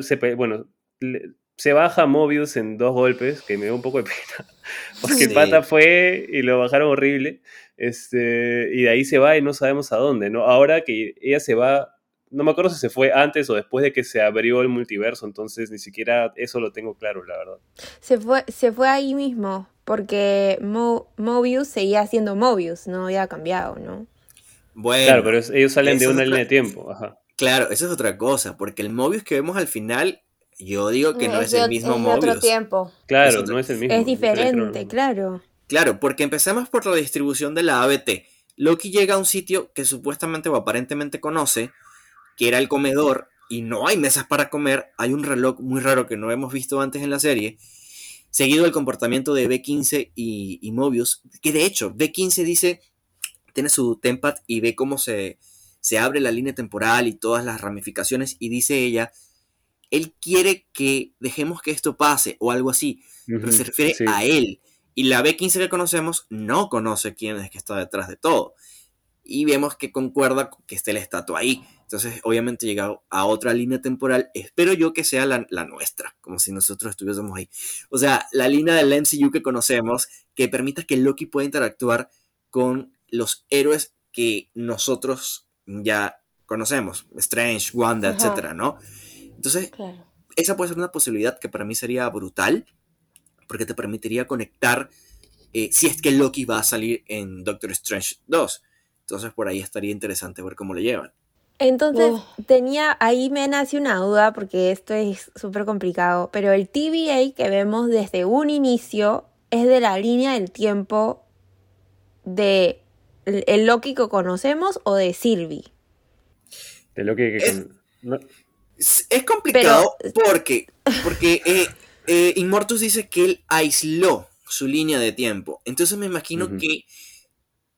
se, bueno, le- se baja Mobius en dos golpes, que me dio un poco de pena, (laughs) porque el Sí. pata fue y lo bajaron horrible, este, y de ahí se va y no sabemos a dónde, ¿no? Ahora que ella se va, no me acuerdo si se fue antes o después de que se abrió el multiverso, entonces ni siquiera eso lo tengo claro, la verdad. Se fue, se fue ahí mismo, porque Mo- Mobius seguía siendo Mobius, no había cambiado, ¿no? Bueno, claro, pero ellos salen de una línea de tiempo, ajá. Claro, esa es otra cosa, porque el Mobius que vemos al final, yo digo que no es, el mismo es de otro tiempo. Claro, otro- no es el mismo. Es diferente, claro. Claro, porque empezamos por la distribución de la ABT. Loki llega a un sitio que supuestamente o aparentemente conoce, que era el comedor, y no hay mesas para comer, hay un reloj muy raro que no hemos visto antes en la serie, seguido el comportamiento de B15 y, y Mobius, que de hecho, B15 dice, tiene su tempad y ve cómo se, se abre la línea temporal y todas las ramificaciones, y dice ella, él quiere que dejemos que esto pase, o algo así, pero se refiere sí. a él. Y la B15 que conocemos no conoce quién es que está detrás de todo. Y vemos que concuerda con que esté la estatua ahí. Entonces, obviamente, llega a otra línea temporal. Espero yo que sea la, la nuestra, como si nosotros estuviésemos ahí. O sea, la línea del MCU que conocemos, que permita que Loki pueda interactuar con los héroes que nosotros ya conocemos. Strange, Wanda, Ajá. etcétera, ¿no? Entonces, Claro. esa puede ser una posibilidad que para mí sería brutal, porque te permitiría conectar eh, si es que Loki va a salir en Doctor Strange 2. Entonces por ahí estaría interesante ver cómo le llevan. Entonces, Uf. tenía, ahí me nace una duda porque esto es súper complicado, pero el TVA que vemos desde un inicio es de la línea del tiempo de el Loki que conocemos o de Sylvie. De lo que, Es- con- no- Es complicado porque, porque eh, eh, Immortus dice que él aisló su línea de tiempo. Entonces me imagino que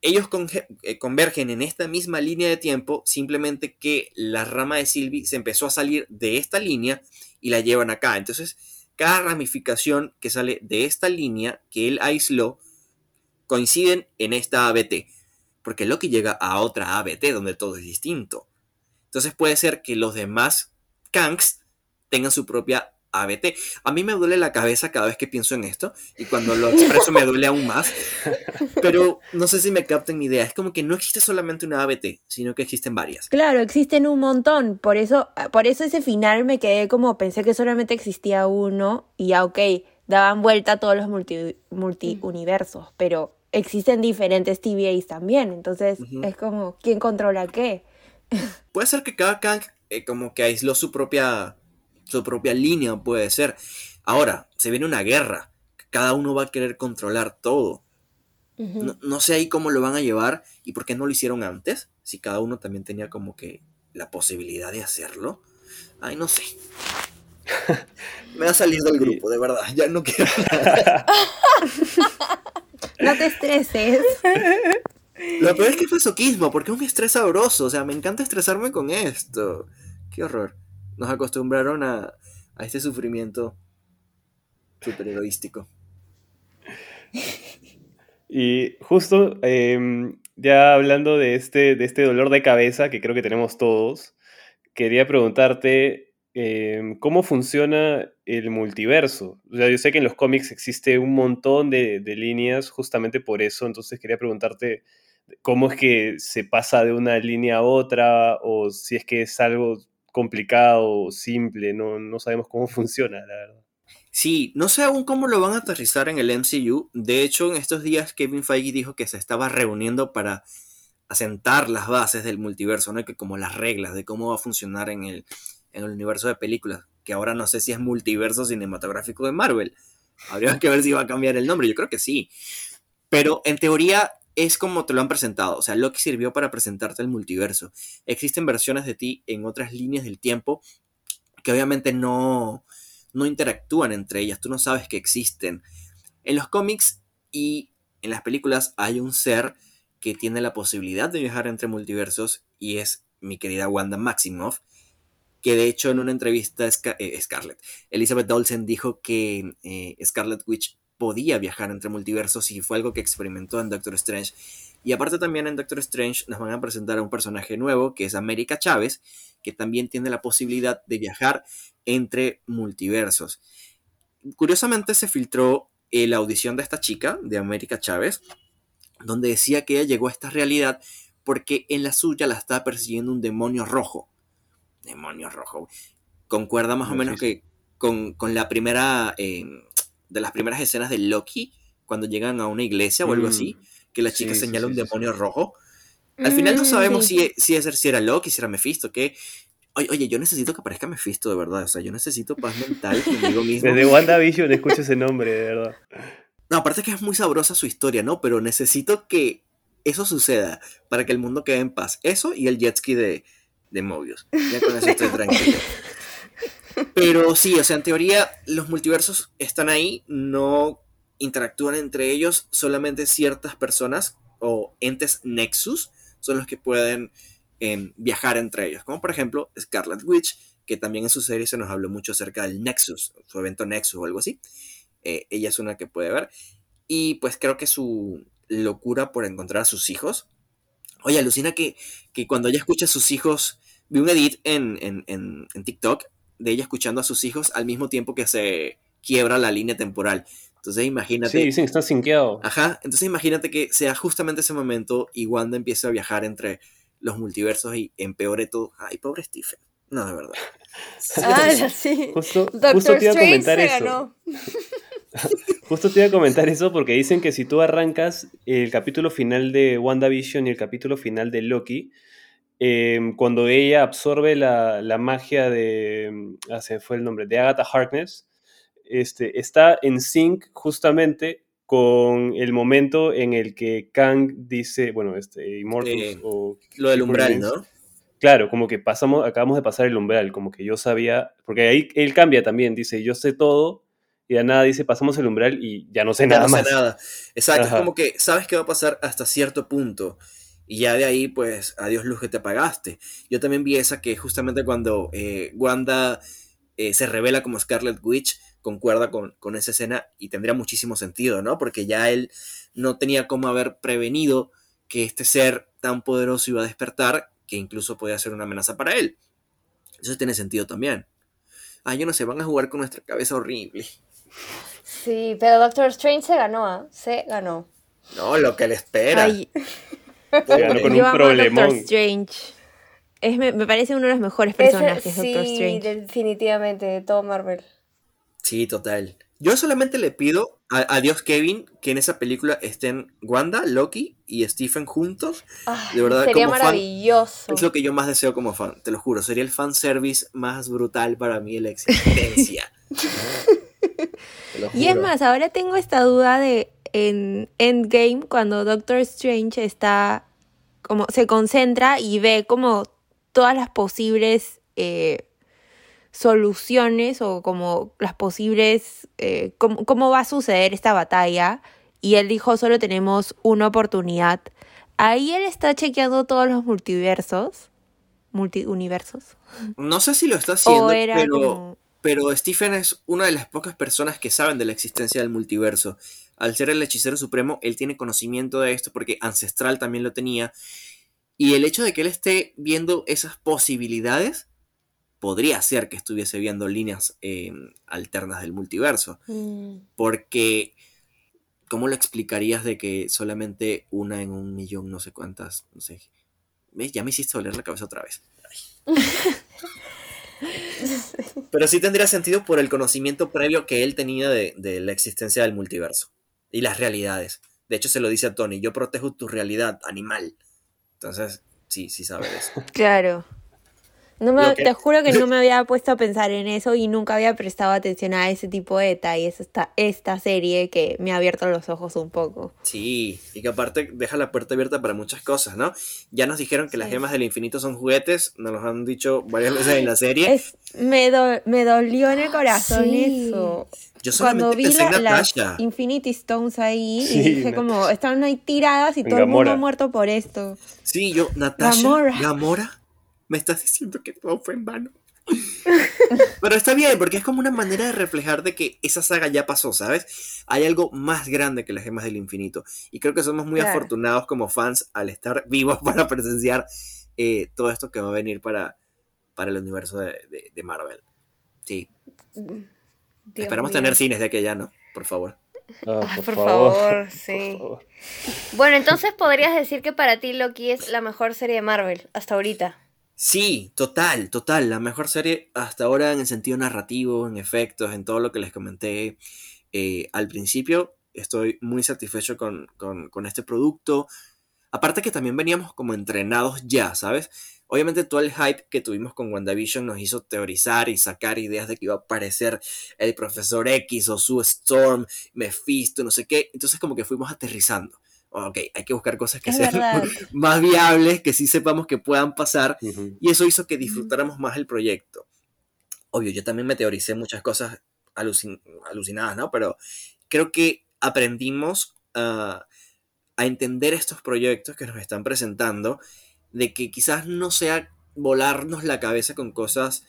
ellos conge- eh, convergen en esta misma línea de tiempo, simplemente que la rama de Sylvie se empezó a salir de esta línea y la llevan acá. Entonces, cada ramificación que sale de esta línea que él aisló coinciden en esta ABT. Porque Loki llega a otra ABT donde todo es distinto. Entonces puede ser que los demás Kangs tengan su propia ABT. A mí me duele la cabeza cada vez que pienso en esto y cuando lo expreso me duele aún más. Pero no sé si me capten mi idea. Es como que no existe solamente una ABT, sino que existen varias. Claro, existen un montón, por eso, por eso ese final me quedé como, pensé que solamente existía uno y ya, ok, daban vuelta a todos los multi, multiuniversos, pero existen diferentes TVAs también, entonces es como, ¿quién controla qué? (laughs) Puede ser que cada Kang eh, como que aisló su propia, su propia línea, puede ser. Ahora, se viene una guerra. Cada uno va a querer controlar todo. No, no sé ahí cómo lo van a llevar y por qué no lo hicieron antes, si cada uno también tenía como que la posibilidad de hacerlo. Ay, no sé. (laughs) Me va a salir del grupo, de verdad, ya no quiero. (laughs) No te estreses. (laughs) Lo peor es que es masoquismo, porque es un estrés sabroso, o sea, me encanta estresarme con esto. Qué horror. Nos acostumbraron a, a este sufrimiento super egoístico. Y justo em, ya hablando de este, de este dolor de cabeza que creo que tenemos todos, quería preguntarte em, cómo funciona el multiverso. O sea, yo sé que en los cómics existe un montón de, líneas justamente por eso, entonces quería preguntarte cómo es que se pasa de una línea a otra o si es que es algo complicado, simple, no, no sabemos cómo (laughs) funciona, la verdad. Sí, no sé aún cómo lo van a aterrizar en el MCU. De hecho, en estos días Kevin Feige dijo que se estaba reuniendo para asentar las bases del multiverso, ¿no? Que como las reglas de cómo va a funcionar en el, en el universo de películas, que ahora no sé si es multiverso cinematográfico de Marvel. Habría que ver si va a cambiar el nombre, yo creo que sí. Pero en teoría es como te lo han presentado, o sea, Loki sirvió para presentarte el multiverso. Existen versiones de ti en otras líneas del tiempo que obviamente no, no interactúan entre ellas, tú no sabes que existen. En los cómics y en las películas hay un ser que tiene la posibilidad de viajar entre multiversos y es mi querida Wanda Maximoff, que de hecho en una entrevista eh, Scarlett, Elizabeth Olsen dijo que eh, Scarlet Witch podía viajar entre multiversos y fue algo que experimentó en Doctor Strange. Y aparte también en Doctor Strange nos van a presentar a un personaje nuevo que es América Chávez, que también tiene la posibilidad de viajar entre multiversos. Curiosamente se filtró eh, la audición de esta chica, de América Chávez, donde decía que ella llegó a esta realidad porque en la suya la estaba persiguiendo un demonio rojo. Demonio rojo. Concuerda más o menos que con, la primera... Eh, de las primeras escenas de Loki, cuando llegan a una iglesia o algo así, mm. que la chica señala un demonio rojo. Al final no mm, sabemos si, si, si, era Loki, si era Mephisto, que... Oye, oye, yo necesito que aparezca Mephisto, de verdad. O sea, yo necesito paz mental conmigo (laughs) mismo. Desde WandaVision escucho ese nombre, de verdad. No, aparte que es muy sabrosa su historia, ¿no? Pero necesito que eso suceda para que el mundo quede en paz. Eso y el jet ski de, de Mobius. (laughs) Ya con eso estoy tranquilo. Pero sí, o sea, en teoría los multiversos están ahí, no interactúan entre ellos, solamente ciertas personas o entes Nexus son los que pueden em, viajar entre ellos, como por ejemplo Scarlet Witch, que también en su serie se nos habló mucho acerca del Nexus, su evento Nexus o algo así. Eh, ella es una que puede ver. Y pues creo que su locura por encontrar a sus hijos. Oye, alucina que, que cuando ella escucha a sus hijos, vi un edit en, en, en TikTok de ella escuchando a sus hijos al mismo tiempo que se quiebra la línea temporal. Entonces imagínate. Sí, dicen que está sinqueado. Ajá. Entonces imagínate que sea justamente ese momento y Wanda empieza a viajar entre los multiversos y empeore todo. Ay, pobre Stephen. No, de verdad. (laughs) Ah, (laughs) sí. Justo, justo te iba a comentar eso. (laughs) (laughs) justo te iba a comentar eso porque dicen que si tú arrancas el capítulo final de WandaVision y el capítulo final de Loki, Em, cuando ella absorbe la, la magia de, mm, ah, se fue el nombre, de Agatha Harkness, este, está en sync justamente con el momento en el que Kang dice, bueno, este, Immortals o... Lo del umbral, ¿no? Claro, como que pasamos, acabamos de pasar el umbral, como que yo sabía, porque ahí él cambia también, dice, yo sé todo, y de nada dice, pasamos el umbral y ya no sé nada no Sé nada. Exacto, es como que sabes que va a pasar hasta cierto punto. Y ya de ahí, pues, adiós luz que te apagaste. Yo también vi esa que justamente cuando eh, Wanda eh, se revela como Scarlet Witch, concuerda con, con, esa escena y tendría muchísimo sentido, ¿no? Porque ya él no tenía cómo haber prevenido que este ser tan poderoso iba a despertar, que incluso podía ser una amenaza para él. Eso tiene sentido también. Ah, yo no sé, van a jugar con nuestra cabeza horrible. Sí, pero Doctor Strange se ganó, ¿ah? Se ganó. No, lo que le espera. con un problemón. Strange. Es, me, parece uno de los mejores personajes, Doctor Strange. definitivamente, de todo Marvel. Sí, total. Yo solamente le pido a, Dios Kevin que en esa película estén Wanda, Loki y Stephen juntos. de verdad, sería maravilloso. es lo que yo más deseo como fan, te lo juro. Sería el fanservice más brutal para mí de la existencia. (laughs) y es más, ahora tengo esta duda de en Endgame cuando Doctor Strange está como se concentra y ve como todas las posibles eh, soluciones o como las posibles eh, cómo, va a suceder esta batalla y él dijo solo tenemos una oportunidad ahí él está chequeando todos los multiversos multiuniversos. No sé si lo está haciendo pero pero Stephen es una de las pocas personas que saben de la existencia del multiverso al ser el hechicero supremo, él tiene conocimiento de esto porque Ancestral también lo tenía. Y el hecho de que él esté viendo esas posibilidades podría ser que estuviese viendo líneas em, alternas del multiverso. Mm. Porque, ¿cómo lo explicarías de que solamente una en un millón, no sé cuántas, no sé, ¿Ves? Ya me hiciste doler la cabeza otra vez. (laughs) (laughs) Pero sí tendría sentido por el conocimiento previo que él tenía de, la existencia del multiverso y las realidades. De hecho, se lo dice a Tony, yo protejo tu realidad, animal. Entonces, sí, sí sabe eso. (laughs) Claro. No me, Te juro que no (laughs) me había puesto a pensar en eso y nunca había prestado atención a ese tipo de detalles. Esta, esta serie que me ha abierto los ojos un poco. Sí, y que aparte deja la puerta abierta para muchas cosas, ¿no? Ya nos dijeron que las gemas del infinito son juguetes, nos lo han dicho varias veces en la serie. Es, me, me dolió en el corazón eso. Yo Cuando vi la, las Infinity Stones ahí y dije como, están ahí tiradas y todo el mundo ha muerto por esto. Sí, yo, Natasha, Gamora. Gamora me estás diciendo que todo fue en vano. Pero está bien, porque es como una manera de reflejar de que esa saga ya pasó, ¿sabes? Hay algo más grande que las gemas del infinito. Y creo que somos muy afortunados como fans al estar vivos (laughs) para presenciar eh, todo esto que va a venir para, para el universo de, Marvel. Sí. Esperamos tener cines de aquella, ¿no? Por favor. Ah, por, favor, sí. Bueno, entonces podrías decir que para ti Loki es la mejor serie de Marvel hasta ahorita. Sí, total, total. La mejor serie hasta ahora en el sentido narrativo, en efectos, en todo lo que les comenté eh, al principio. Estoy muy satisfecho con, con, este producto. Aparte que también veníamos como entrenados ya, ¿sabes? Obviamente todo el hype que tuvimos con WandaVision nos hizo teorizar y sacar ideas de que iba a aparecer el Profesor X o su Storm, Mephisto, no sé qué. Entonces como que fuimos aterrizando ok, hay que buscar cosas que sean (laughs) más viables, que sí sepamos que puedan pasar, y eso hizo que disfrutáramos más el proyecto. Obvio, yo también me teoricé muchas cosas alucinadas, ¿no? Pero creo que aprendimos a entender estos proyectos que nos están presentando, de que quizás no sea volarnos la cabeza con cosas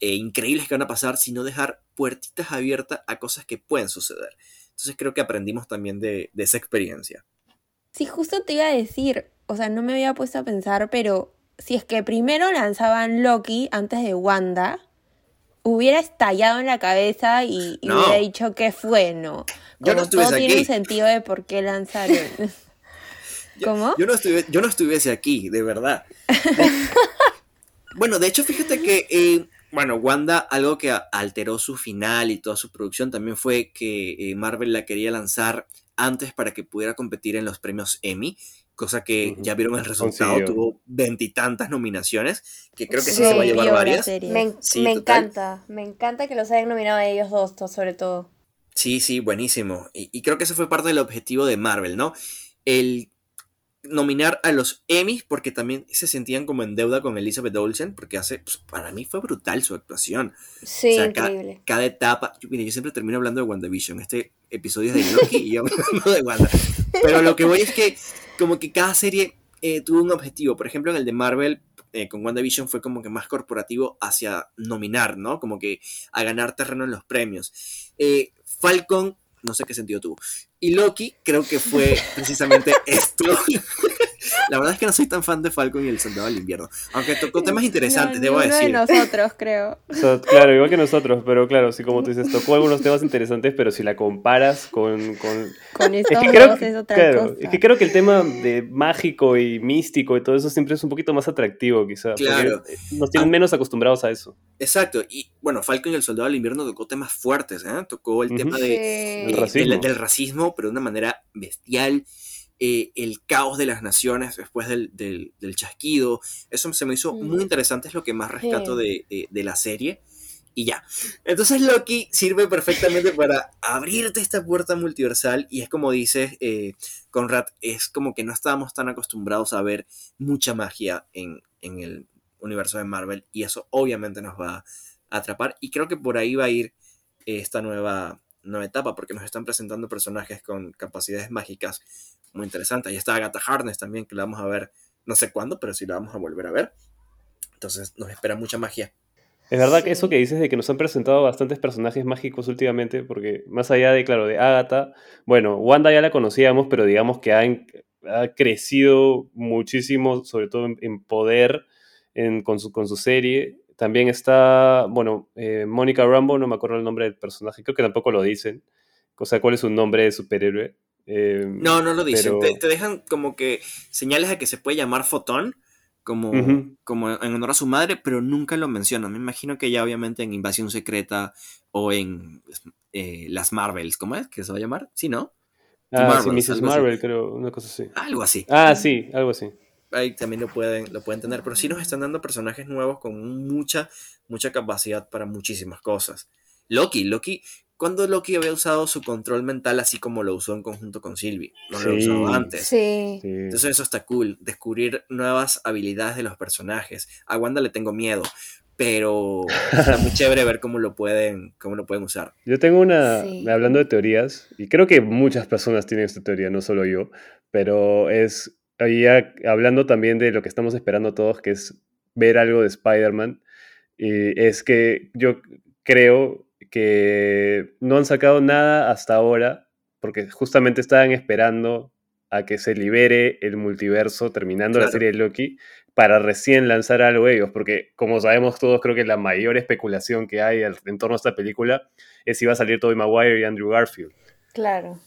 eh, increíbles que van a pasar, sino dejar puertitas abiertas a cosas que pueden suceder. Entonces creo que aprendimos también de esa experiencia. Sí, justo te iba a decir, o sea, no me había puesto a pensar, pero si es que primero lanzaban Loki antes de Wanda, hubiera estallado en la cabeza y, hubiera dicho que fue, ¿no? Como no todo tiene un sentido de por qué lanzaron. (laughs) (laughs) ¿Cómo? Yo no, estuve, yo no estuviese aquí, de verdad. (laughs) bueno, de hecho, fíjate que, eh, bueno, Wanda, algo que alteró su final y toda su producción también fue que eh, Marvel la quería lanzar antes para que pudiera competir en los premios Emmy, cosa que ya vieron el resultado, tuvo veintitantas nominaciones, que creo que sí, se va a llevar varias. Me, me encanta, me encanta que los hayan nominado a ellos dos, sobre todo. Sí, sí, buenísimo. Y, y, creo que ese fue parte del objetivo de Marvel, ¿no? El nominar a los Emmys porque también se sentían como en deuda con Elizabeth Olsen porque hace pues, para mí fue brutal su actuación sí increíble cada, etapa yo, yo siempre termino hablando de WandaVision este episodio es de Loki y yo (laughs) hablando de Wanda pero lo que voy es que como que cada serie eh, tuvo un objetivo por ejemplo en el de Marvel eh, con WandaVision fue como que más corporativo hacia nominar, ¿no? Como que a ganar terreno en los premios. Eh, Falcon no sé qué sentido tuvo. Y Loki creo que fue (laughs) precisamente esto. La verdad es que no soy tan fan de Falcon y el Soldado del Invierno. Aunque tocó temas interesantes, debo decir. de nosotros, creo. claro, igual que nosotros, pero claro, sí, como tú dices, tocó algunos temas interesantes, pero si la comparas con. Con, con estos es que creo, es otra claro, Es que creo que el tema de mágico y místico y todo eso siempre es un poquito más atractivo, quizá. Claro. Nos tienen ah. menos acostumbrados a eso. Exacto. Y bueno, Falcon y el Soldado del Invierno tocó temas fuertes, ¿eh? Tocó el tema de, del racismo, pero de una manera bestial. Eh, el caos de las naciones después del, chasquido. Eso se me hizo muy interesante, es lo que más rescato de, la serie. Y ya. Entonces Loki sirve perfectamente para abrirte esta puerta multiversal y es como dices, eh, Conrad, es como que no estábamos tan acostumbrados a ver mucha magia en, el universo de Marvel y eso obviamente nos va a atrapar y creo que por ahí va a ir esta nueva, nueva etapa porque nos están presentando personajes con capacidades mágicas muy interesante. Ahí está Agatha Harness también, que la vamos a ver no sé cuándo, pero sí la vamos a volver a ver. Entonces nos espera mucha magia. Es verdad que eso que dices de que nos han presentado bastantes personajes mágicos últimamente, porque más allá de, claro, de Agatha, bueno, Wanda ya la conocíamos, pero digamos que ha, ha crecido muchísimo, sobre todo en, poder con, su, con su serie. También está, bueno, eh, Mónica Rambo, no me acuerdo el nombre del personaje, creo que tampoco lo dicen. O sea, ¿cuál es su nombre de superhéroe? Em, no, no lo dicen. Te, dejan como que señales a que se puede llamar fotón, como, como en honor a su madre, pero nunca lo menciona. Me imagino que ya obviamente en Invasión Secreta o en eh, las Marvels, ¿cómo es? ¿Qué se va a llamar? Sí, ¿no? Ah, sí, Mrs. Marvel, creo, una cosa así. Algo así. Ah, sí, algo así. Ahí también lo pueden, lo pueden tener, pero sí nos están dando personajes nuevos con mucha, mucha capacidad para muchísimas cosas. Loki, Loki, cuando Loki había usado su control mental así como lo usó en conjunto con Sylvie, no lo usó antes. Sí. Entonces eso está cool, descubrir nuevas habilidades de los personajes. A Wanda le tengo miedo, pero está muy (laughs) chévere ver cómo lo pueden, cómo lo pueden usar. Yo tengo una, hablando de teorías, y creo que muchas personas tienen esta teoría, no solo yo, pero es, hablando también de lo que estamos esperando todos, que es ver algo de Spider-Man, y es que yo creo que no han sacado nada hasta ahora, porque justamente estaban esperando a que se libere el multiverso terminando la serie de Loki para recién lanzar algo ellos, porque como sabemos todos, creo que la mayor especulación que hay en torno a esta película es si va a salir Tobey Maguire y Andrew Garfield. Claro.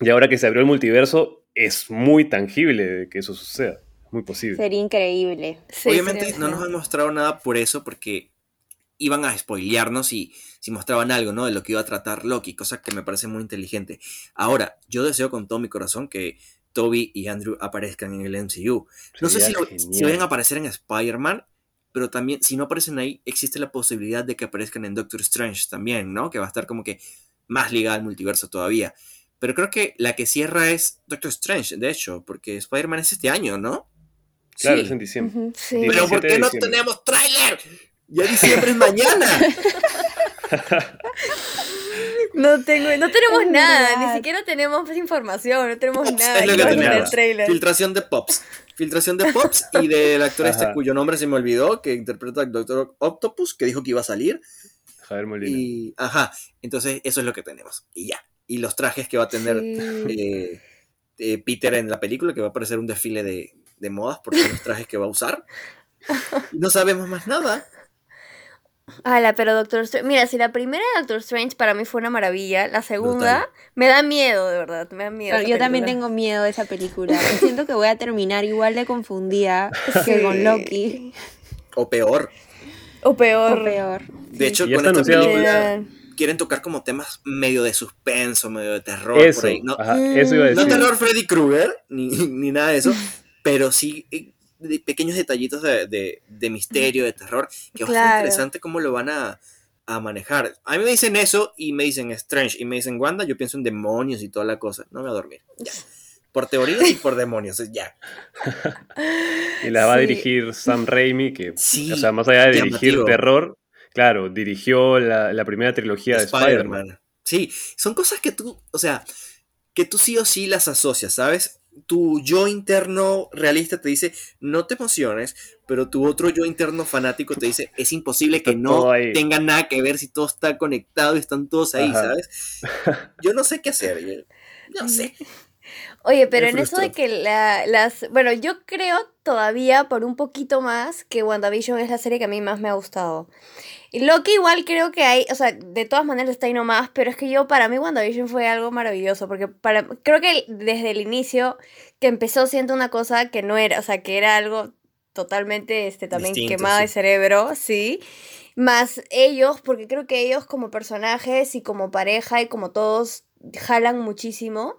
Y ahora que se abrió el multiverso, es muy tangible que eso suceda. Muy posible. Sería increíble. Obviamente no nos han mostrado nada por eso, porque iban a spoilearnos si, si mostraban algo, ¿no? De lo que iba a tratar Loki, cosa que me parece muy inteligente. Ahora, yo deseo con todo mi corazón que Toby y Andrew aparezcan en el MCU. No sé si, si, van a aparecer en Spider-Man, pero también, si no aparecen ahí, existe la posibilidad de que aparezcan en Doctor Strange también, ¿no? Que va a estar como que más ligada al multiverso todavía. Pero creo que la que cierra es Doctor Strange, de hecho, porque Spider-Man es este año, ¿no? Claro, es en diciembre. Pero ¿por qué no tenemos tráiler? Ya diciembre es mañana. (laughs) No tengo, no tenemos nada, ni siquiera tenemos información, no tenemos nada. Filtración de Pops. Filtración de Pops y del actor este cuyo nombre se me olvidó, que interpreta al Doctor Octopus, que dijo que iba a salir. Javier Molina. Y, ajá, entonces eso es lo que tenemos. Y ya. Y los trajes que va a tener eh, eh, Peter en la película, que va a parecer un desfile de, de modas por los trajes que va a usar. (laughs) No sabemos más nada. Ala, pero Doctor Strange. Mira, si la primera de Doctor Strange para mí fue una maravilla, la segunda me da miedo, de verdad. Me da miedo. yo también tengo miedo de esa película. (laughs) siento que voy a terminar igual de confundida que con Loki. O peor. O peor. O peor. De hecho, con esta película quieren tocar como temas medio de suspenso, medio de terror. Eso, por ahí. No, eso iba a decir. no terror Freddy Krueger, ni, (laughs) ni nada de eso, pero sí eh, de pequeños detallitos de, misterio, de terror, que va a ser interesante cómo lo van a, manejar. A mí me dicen eso y me dicen Strange y me dicen Wanda, yo pienso en demonios y toda la cosa. No me voy a dormir. Ya. Por teorías y por demonios, ya. (laughs) y la va a dirigir Sam Raimi, que, o sea, más allá de dirigir terror, claro, dirigió la, primera trilogía de Spider-Man. sí, son cosas que tú, o sea, que tú sí o sí las asocias, ¿sabes? tu yo interno realista te dice, no te emociones, pero tu otro yo interno fanático te dice, es imposible que no tenga nada que ver si todo está conectado y están todos ahí, ¿sabes? (laughs) Yo no sé qué hacer, yo, no sé. (laughs) Oye, pero en eso de que la, las... Bueno, yo creo todavía por un poquito más que WandaVision es la serie que a mí más me ha gustado. Y Loki igual creo que hay, o sea, de todas maneras está ahí nomás, pero es que yo, para mí WandaVision fue algo maravilloso, porque para, creo que desde el inicio que empezó siendo una cosa que no era, o sea, que era algo totalmente, este, también quemado de cerebro, sí, más ellos, porque creo que ellos como personajes y como pareja y como todos jalan muchísimo,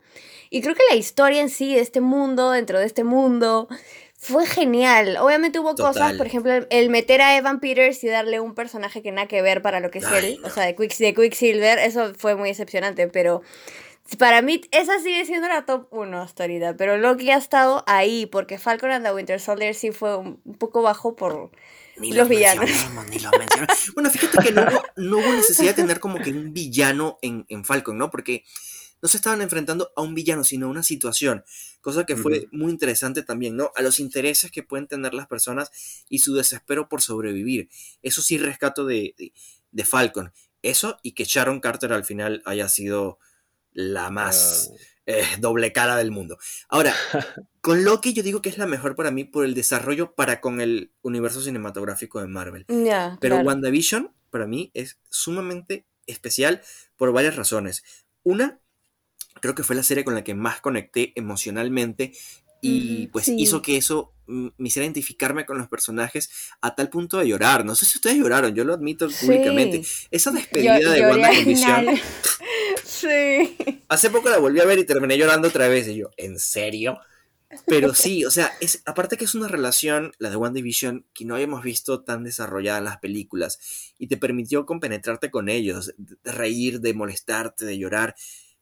y creo que la historia en sí de este mundo, dentro de este mundo, fue genial. Obviamente hubo cosas, por ejemplo, el, meter a Evan Peters y darle un personaje que nada que ver para lo que es él, o sea, de, de Quicksilver, eso fue muy decepcionante, pero para mí esa sigue siendo la top 1 hasta ahorita, pero Loki ha estado ahí, porque Falcon and the Winter Soldier sí fue un, poco bajo por los villanos. Ni lo bueno, fíjate que no hubo, no hubo, necesidad de tener como que un villano en, en Falcon, ¿no? Porque no se estaban enfrentando a un villano, sino a una situación, cosa que fue muy interesante también, ¿no? A los intereses que pueden tener las personas y su desespero por sobrevivir. Eso sí rescato de, de, Falcon. Eso y que Sharon Carter al final haya sido la más eh, doble cara del mundo. Ahora, (laughs) con Loki yo digo que es la mejor para mí por el desarrollo para con el universo cinematográfico de Marvel. Pero WandaVision para mí es sumamente especial por varias razones. Una, creo que fue la serie con la que más conecté emocionalmente y pues hizo que eso me hiciera identificarme con los personajes a tal punto de llorar. No sé si ustedes lloraron, yo lo admito públicamente. Esa despedida de Wanda Condición. (laughs) sí. Hace poco la volví a ver y terminé llorando otra vez. Y yo, ¿en serio? Pero (laughs) sí, o sea, es, aparte que es una relación, la de WandaVision, que no habíamos visto tan desarrollada en las películas y te permitió compenetrarte con ellos, de reír, de molestarte, de llorar.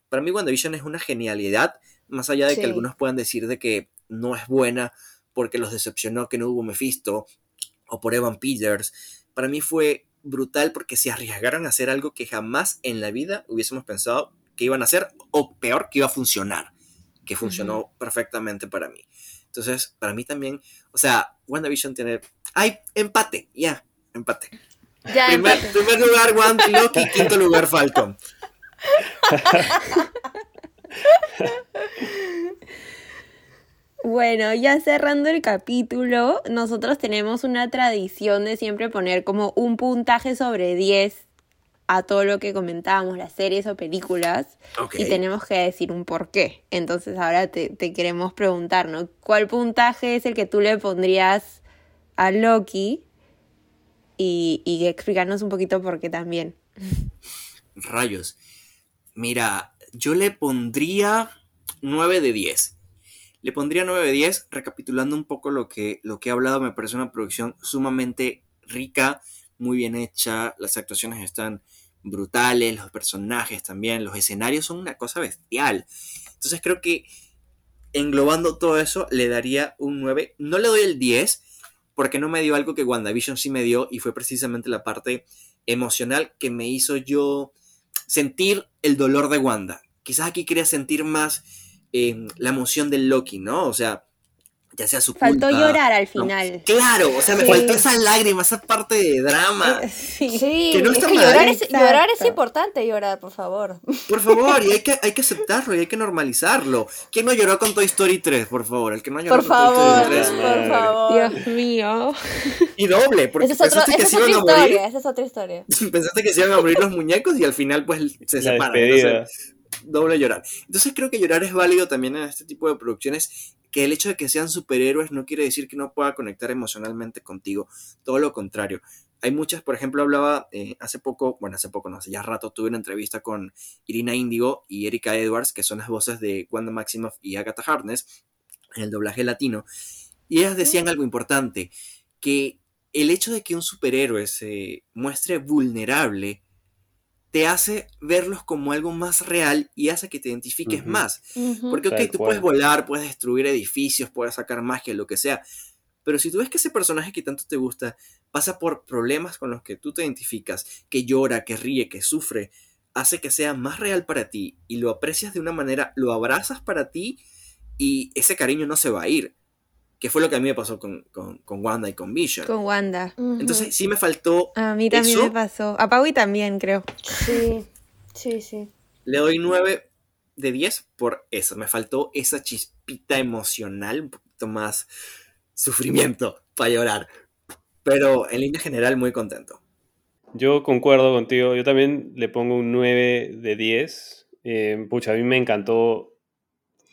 Para mí WandaVision es una genialidad, más allá de que algunos puedan decir de que no es buena porque los decepcionó que no hubo Mephisto o por Evan Peters. Para mí fue brutal porque se arriesgaron a hacer algo que jamás en la vida hubiésemos pensado que iban a hacer o peor que iba a funcionar que funcionó perfectamente para mí. Entonces, para mí también, o sea, WandaVision tiene... ¡Ay! Empate, ya, empate. Ya, primer, primer lugar, Wanda Loki, quinto lugar, Falcon. Bueno, ya cerrando el capítulo, nosotros tenemos una tradición de siempre poner como un puntaje sobre 10 a todo lo que comentábamos, las series o películas, y tenemos que decir un por qué. Entonces ahora te, te queremos preguntar, ¿no? ¿Cuál puntaje es el que tú le pondrías a Loki? Y, y explicarnos un poquito por qué también. Rayos. Mira, yo le pondría 9 de 10. Le pondría 9 de 10, recapitulando un poco lo que, lo que he hablado, me parece una producción sumamente rica, muy bien hecha, las actuaciones están brutales, los personajes también, los escenarios son una cosa bestial. Entonces creo que englobando todo eso le daría un 9. No le doy el 10 porque no me dio algo que WandaVision sí me dio y fue precisamente la parte emocional que me hizo yo sentir el dolor de Wanda. Quizás aquí quería sentir más eh, la emoción del Loki, ¿no? O sea, ya sea su Faltó culpa, llorar al ¿no? final. Claro, o sea, me Sí. faltó esa lágrima, esa parte de drama. Sí. (laughs) Sí, Que no es está que mal. llorar es, Exacto. llorar es importante, llorar, por favor. Por favor, y hay que, (laughs) hay que aceptarlo y hay que normalizarlo. ¿Quién no lloró con Toy Story 3, por favor? El que no lloró Por con Toy favor, Story 3. Madre. por favor. Dios mío. Y doble, porque otro- pensaste que esa es se otra iban a morir. historia, esa es otra historia. (laughs) Pensaste que se iban a morir los muñecos y al final pues se La separan. Entonces, doble llorar. Entonces creo que llorar es válido también en este tipo de producciones. Que el hecho de que sean superhéroes no quiere decir que no pueda conectar emocionalmente contigo. Todo lo contrario. Hay muchas, por ejemplo, hablaba eh, hace poco, bueno, hace poco, no hace ya rato, tuve una entrevista con Irina Indigo y Erika Edwards, que son las voces de Wanda Maximoff y Agatha Harkness, en el doblaje latino. Y ellas decían algo importante, que el hecho de que un superhéroe se muestre vulnerable te hace verlos como algo más real y hace que te identifiques más. Porque, ok, Tal tú cual. puedes volar, puedes destruir edificios, puedes sacar magia, lo que sea. Pero si tú ves que ese personaje que tanto te gusta pasa por problemas con los que tú te identificas, que llora, que ríe, que sufre, hace que sea más real para ti y lo aprecias de una manera, lo abrazas para ti y ese cariño no se va a ir. Que fue lo que a mí me pasó con, con, con Wanda y con Vision. Con Wanda. Entonces sí me faltó, A mí también ¿Eso? me pasó. A Paui también, creo. Sí, sí, sí. le doy 9 de 10 por eso. Me faltó esa chispita emocional, un poquito más sufrimiento para llorar. Pero en línea general muy contento. Yo concuerdo contigo, yo también le pongo un 9 de 10. Eh, pucha, a mí me encantó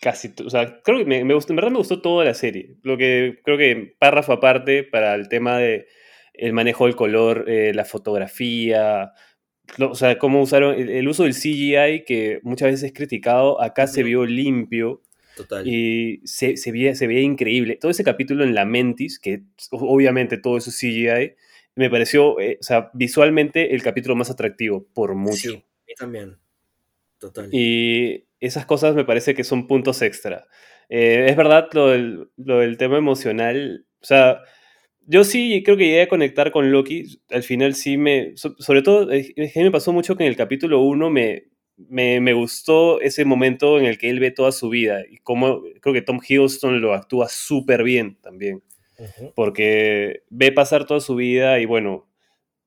casi, o sea, creo que me, me gustó, en verdad me gustó toda la serie. Lo que creo que párrafo aparte para el tema de el manejo del color, eh, la fotografía, lo- o sea, cómo usaron el, el uso del CGI que muchas veces es criticado, acá se vio limpio Total. y se, se veía, se veía increíble. Todo ese capítulo en la Mentis, que obviamente todo eso es CGI, me pareció, eh, o sea, visualmente el capítulo más atractivo, por mucho. Sí, a mí también. Total. Y esas cosas me parece que son puntos extra. Eh, es verdad lo del, lo del tema emocional, o sea, yo sí creo que llegué a conectar con Loki, al final sí me, so- sobre todo, me pasó mucho que en el capítulo 1 me, me, me gustó ese momento en el que él ve toda su vida y como creo que Tom Hiddleston lo actúa súper bien también porque ve pasar toda su vida y bueno,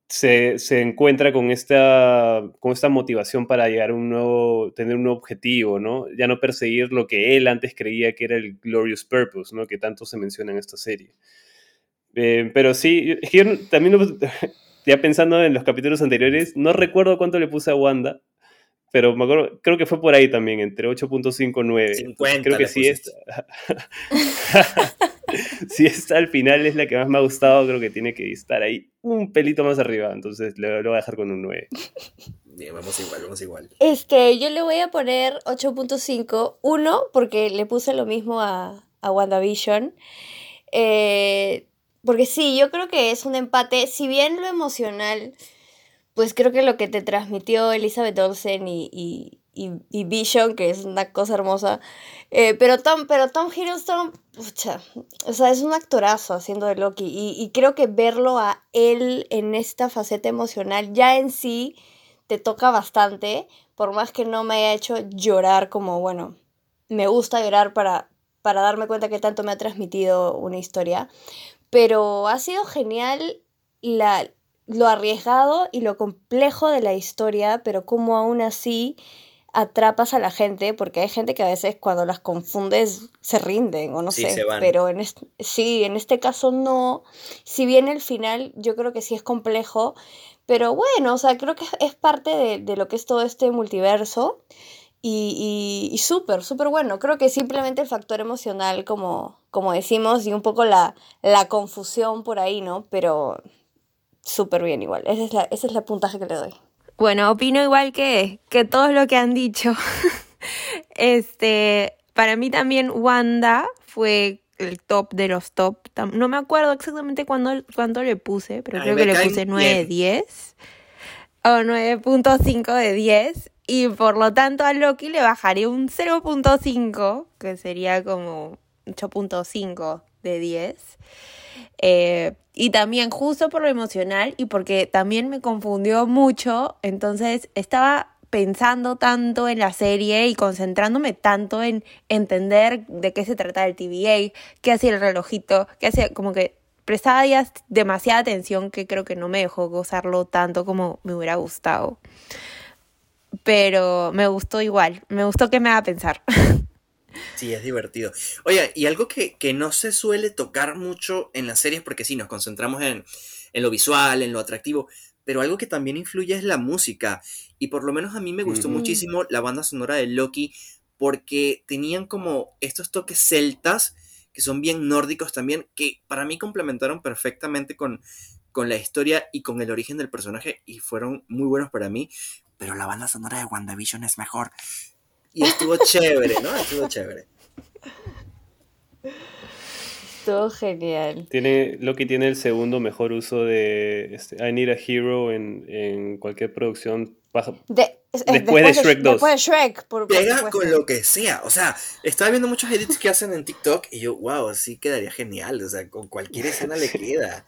se, se encuentra con esta, con esta motivación para llegar a un nuevo, tener un objetivo, ¿no? Ya no perseguir lo que él antes creía que era el Glorious Purpose, ¿no? Que tanto se menciona en esta serie. Eh, pero sí, también, (laughs) ya pensando en los capítulos anteriores, no recuerdo cuánto le puse a Wanda, pero me acuerdo, creo que fue por ahí también, entre 8.5 y 9. Entonces, 50 Creo que sí es. (laughs) si está al final es la que más me ha gustado, creo que tiene que estar ahí un pelito más arriba. Entonces lo, lo voy a dejar con un 9. Bien, vamos igual, vamos igual. Este, yo le voy a poner 8.5. Uno, porque le puse lo mismo a, a WandaVision. Eh, porque sí, yo creo que es un empate. Si bien lo emocional, pues creo que lo que te transmitió Elizabeth Olsen y, y, y, Vision, que es una cosa hermosa. Eh, pero, Tom, pero Tom Hiddleston, pucha, o sea, es un actorazo haciendo de Loki. Y, y creo que verlo a él en esta faceta emocional ya en sí te toca bastante, por más que no me haya hecho llorar como, bueno, me gusta llorar para, para darme cuenta que tanto me ha transmitido una historia. Pero ha sido genial la, lo arriesgado y lo complejo de la historia, pero como aún así atrapas a la gente, porque hay gente que a veces cuando las confundes se rinden o no sé, pero en este, sí, en este caso no, si bien el final yo creo que sí es complejo, pero bueno, o sea, creo que es parte de, de lo que es todo este multiverso y, y, súper, súper bueno. Creo que simplemente el factor emocional, como, como decimos, y un poco la, la confusión por ahí, ¿no? Pero súper bien igual. Esa es, la, ese es el puntaje que le doy. Bueno, opino igual que, que todos lo que han dicho. (laughs) este, para mí también Wanda fue el top de los top. No me acuerdo exactamente cuándo, cuánto le puse, pero creo que le puse 9 de 10 o 9.5 de 10 y por lo tanto a Loki le bajaré un 0.5, que sería como 8.5 de 10. Eh, y también justo por lo emocional y porque también me confundió mucho, entonces estaba pensando tanto en la serie y concentrándome tanto en entender de qué se trata el TVA, qué hacía el relojito, qué hacía como que prestaba demasiada atención que creo que no me dejó gozarlo tanto como me hubiera gustado pero me gustó igual, me gustó que me haga pensar. (laughs) Sí, es divertido. Oye, y algo que, no se suele tocar mucho en las series, porque sí, nos concentramos en, lo visual, en lo atractivo, pero algo que también influye es la música. Y por lo menos a mí me gustó muchísimo la banda sonora de Loki, porque tenían como estos toques celtas, que son bien nórdicos también, que para mí complementaron perfectamente con, con la historia y con el origen del personaje y fueron muy buenos para mí pero la banda sonora de WandaVision es mejor. Y estuvo chévere, ¿no? Estuvo chévere. Estuvo genial. Tiene, Loki tiene el segundo mejor uso de este, I Need a Hero en, cualquier producción. después, de Shrek 2. Después de Shrek, por, Pega con lo que sea. O sea, estaba viendo muchos edits que hacen en TikTok y yo, wow, sí quedaría genial. O sea, con cualquier escena le (laughs) queda.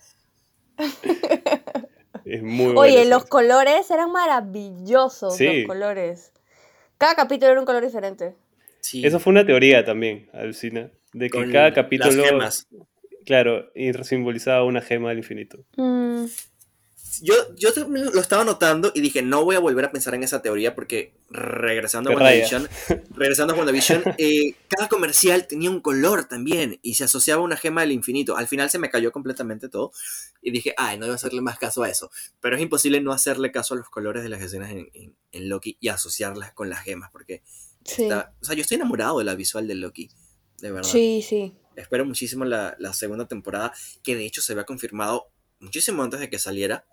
Es muy Oye, los colores eran maravillosos, los colores. Cada capítulo era un color diferente. Sí. Eso fue una teoría también, Alucina, de que cada capítulo... Claro, y simbolizaba una gema del infinito. Mm yo, yo lo estaba notando y dije, no voy a volver a pensar en esa teoría porque regresando a WandaVision, (laughs) regresando a WandaVision, eh, cada comercial tenía un color también y se asociaba a una gema del infinito. Al final se me cayó completamente todo y dije, ay, no voy a hacerle más caso a eso. Pero es imposible no hacerle caso a los colores de las escenas en, en, Loki y asociarlas con las gemas porque, o sea, yo estoy enamorado de la visual de Loki, de verdad. Sí, sí. Espero muchísimo la, la segunda temporada, que de hecho se había confirmado muchísimo antes de que saliera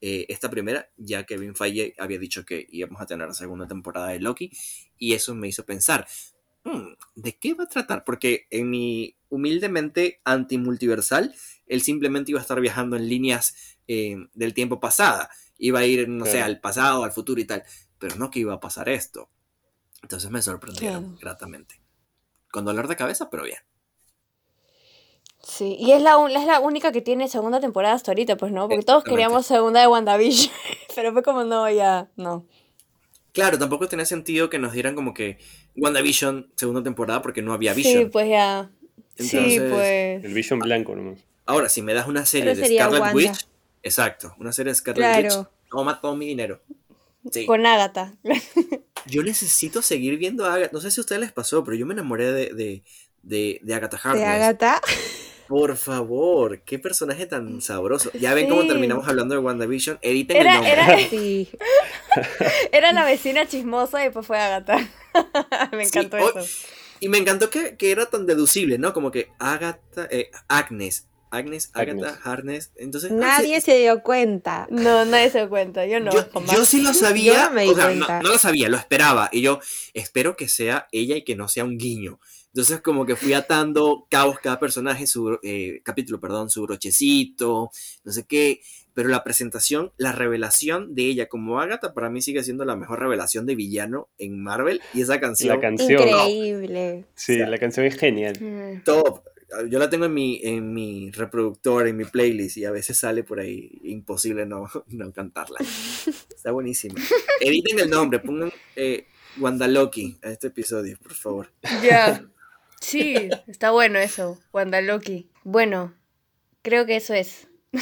eh, esta primera, ya que Kevin Feige había dicho que íbamos a tener la segunda temporada de Loki, y eso me hizo pensar, hmm, ¿de qué va a tratar? Porque en mi humildemente antimultiversal, él simplemente iba a estar viajando en líneas eh, del tiempo pasada, iba a ir, no sé, al pasado, al futuro y tal, pero no que iba a pasar esto. Entonces me sorprendieron gratamente. Con dolor de cabeza, pero bien. Sí, y es la, es la única que tiene segunda temporada hasta ahorita, pues no, porque todos queríamos segunda de WandaVision, (laughs) pero fue como no, ya, no. Claro, tampoco tenía sentido que nos dieran como que WandaVision segunda temporada porque no había Vision. Sí, pues ya. sí, pues. El Vision blanco nomás. Ahora, si me das una serie de Scarlet Witch, exacto, una serie de Scarlet Witch, toma todo mi dinero. Con Agatha. (laughs) yo necesito seguir viendo a Agatha. No sé si a ustedes les pasó, pero yo me enamoré de, de, de, de Agatha Harkness. ¿De Agatha? Por favor, qué personaje tan sabroso. Ya ven cómo terminamos hablando de WandaVision. Editen era, el nombre. Era, (laughs) sí. (laughs) era la vecina chismosa y después fue Agatha. (laughs) Me encantó eso. Y me encantó que, que era tan deducible, ¿no? Como que Agatha, eh, Agnes, Agnes, Agatha, Agnes. Harness. Entonces, ah, Nadie sí, se dio cuenta. No, nadie se dio cuenta, yo no. yo, sí lo sabía, Yo no me di o sea, no lo sabía, lo esperaba. Y yo espero que sea ella y que no sea un guiño. Entonces como que fui atando cabos cada personaje, su eh, capítulo, perdón, su brochecito, no sé qué. Pero la presentación, la revelación de ella como Agatha, para mí sigue siendo la mejor revelación de villano en Marvel. Y esa canción, La canción. Increíble. Sí, O sea, la canción es genial. Mm. top. Yo la tengo en mi, en mi reproductor, en mi playlist, y a veces sale por ahí imposible no, no cantarla. Está buenísima. (laughs) Editen el nombre, pongan eh, Wanda Loki a este episodio, por favor. Ya. Sí, está bueno eso, Wanda Loki. Bueno, creo que eso es. (laughs)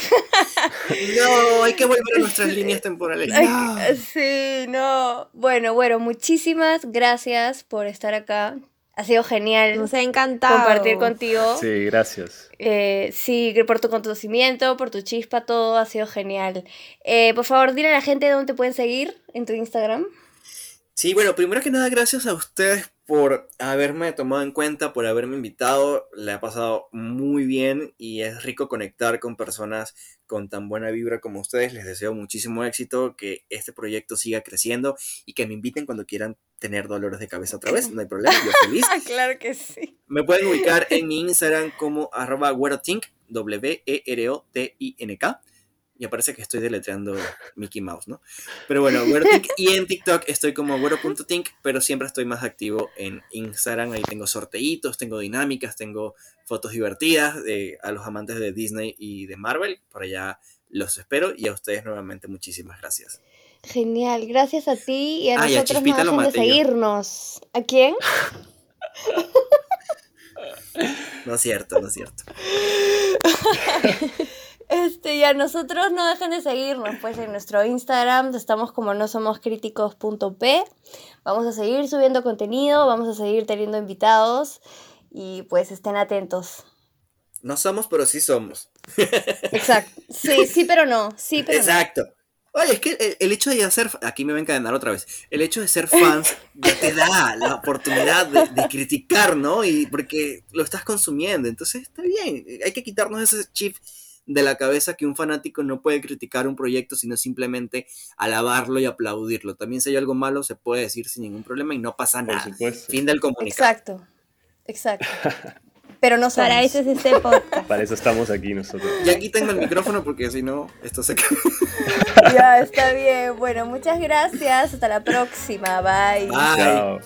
No, hay que volver a nuestras (laughs) líneas temporales. No. Sí, no. Bueno, bueno, muchísimas gracias por estar acá. Ha sido genial Nos ha encantado. compartir contigo. Sí, gracias. Eh, sí, por tu conocimiento, por tu chispa, todo ha sido genial. Eh, por favor, dile a la gente dónde te pueden seguir en tu Instagram. Sí, bueno, primero que nada, gracias a ustedes por haberme tomado en cuenta, por haberme invitado. Le ha pasado muy bien y es rico conectar con personas con tan buena vibra como ustedes. Les deseo muchísimo éxito, que este proyecto siga creciendo y que me inviten cuando quieran tener dolores de cabeza otra vez. No hay problema, yo feliz. (laughs) claro que sí. Me pueden ubicar en mi Instagram como arroba güerotink, W-E-R-O-T-I-N-K. Y parece que estoy deletreando Mickey Mouse, ¿no? Pero bueno, güerotink. Y en TikTok estoy como güero.tink, pero siempre estoy más activo en Instagram. Ahí tengo sorteitos, tengo dinámicas, tengo fotos divertidas de, a los amantes de Disney y de Marvel. Por allá los espero. Y a ustedes nuevamente muchísimas gracias. Genial, gracias a ti y a Ah, y a nosotros Chispita no lo dejen de yo. seguirnos. ¿A quién? (laughs) No es cierto, no es cierto. (laughs) Este, y a nosotros no dejen de seguirnos, pues en nuestro Instagram estamos como no somos críticos.p. Vamos a seguir subiendo contenido, vamos a seguir teniendo invitados y pues estén atentos. No somos, pero sí somos. Exacto. Sí, sí, pero no. Sí, pero no. Exacto. Oye, es que el, el hecho de ya ser, aquí me va a encadenar otra vez, el hecho de ser fans (laughs) ya te da la oportunidad de, de criticar, ¿no? Y porque lo estás consumiendo, entonces está bien, hay que quitarnos ese chip de la cabeza que un fanático no puede criticar un proyecto, sino simplemente alabarlo y aplaudirlo. También si hay algo malo, se puede decir sin ningún problema y no pasa Por nada. supuesto. Fin del comunicado. Exacto. Exacto. (laughs) Pero no Para eso es este podcast. Para eso estamos aquí nosotros. Ya quítenme el micrófono porque si no, esto se cae. (laughs) Ya, está bien. Bueno, muchas gracias. Hasta la próxima. Bye. Bye. Chao.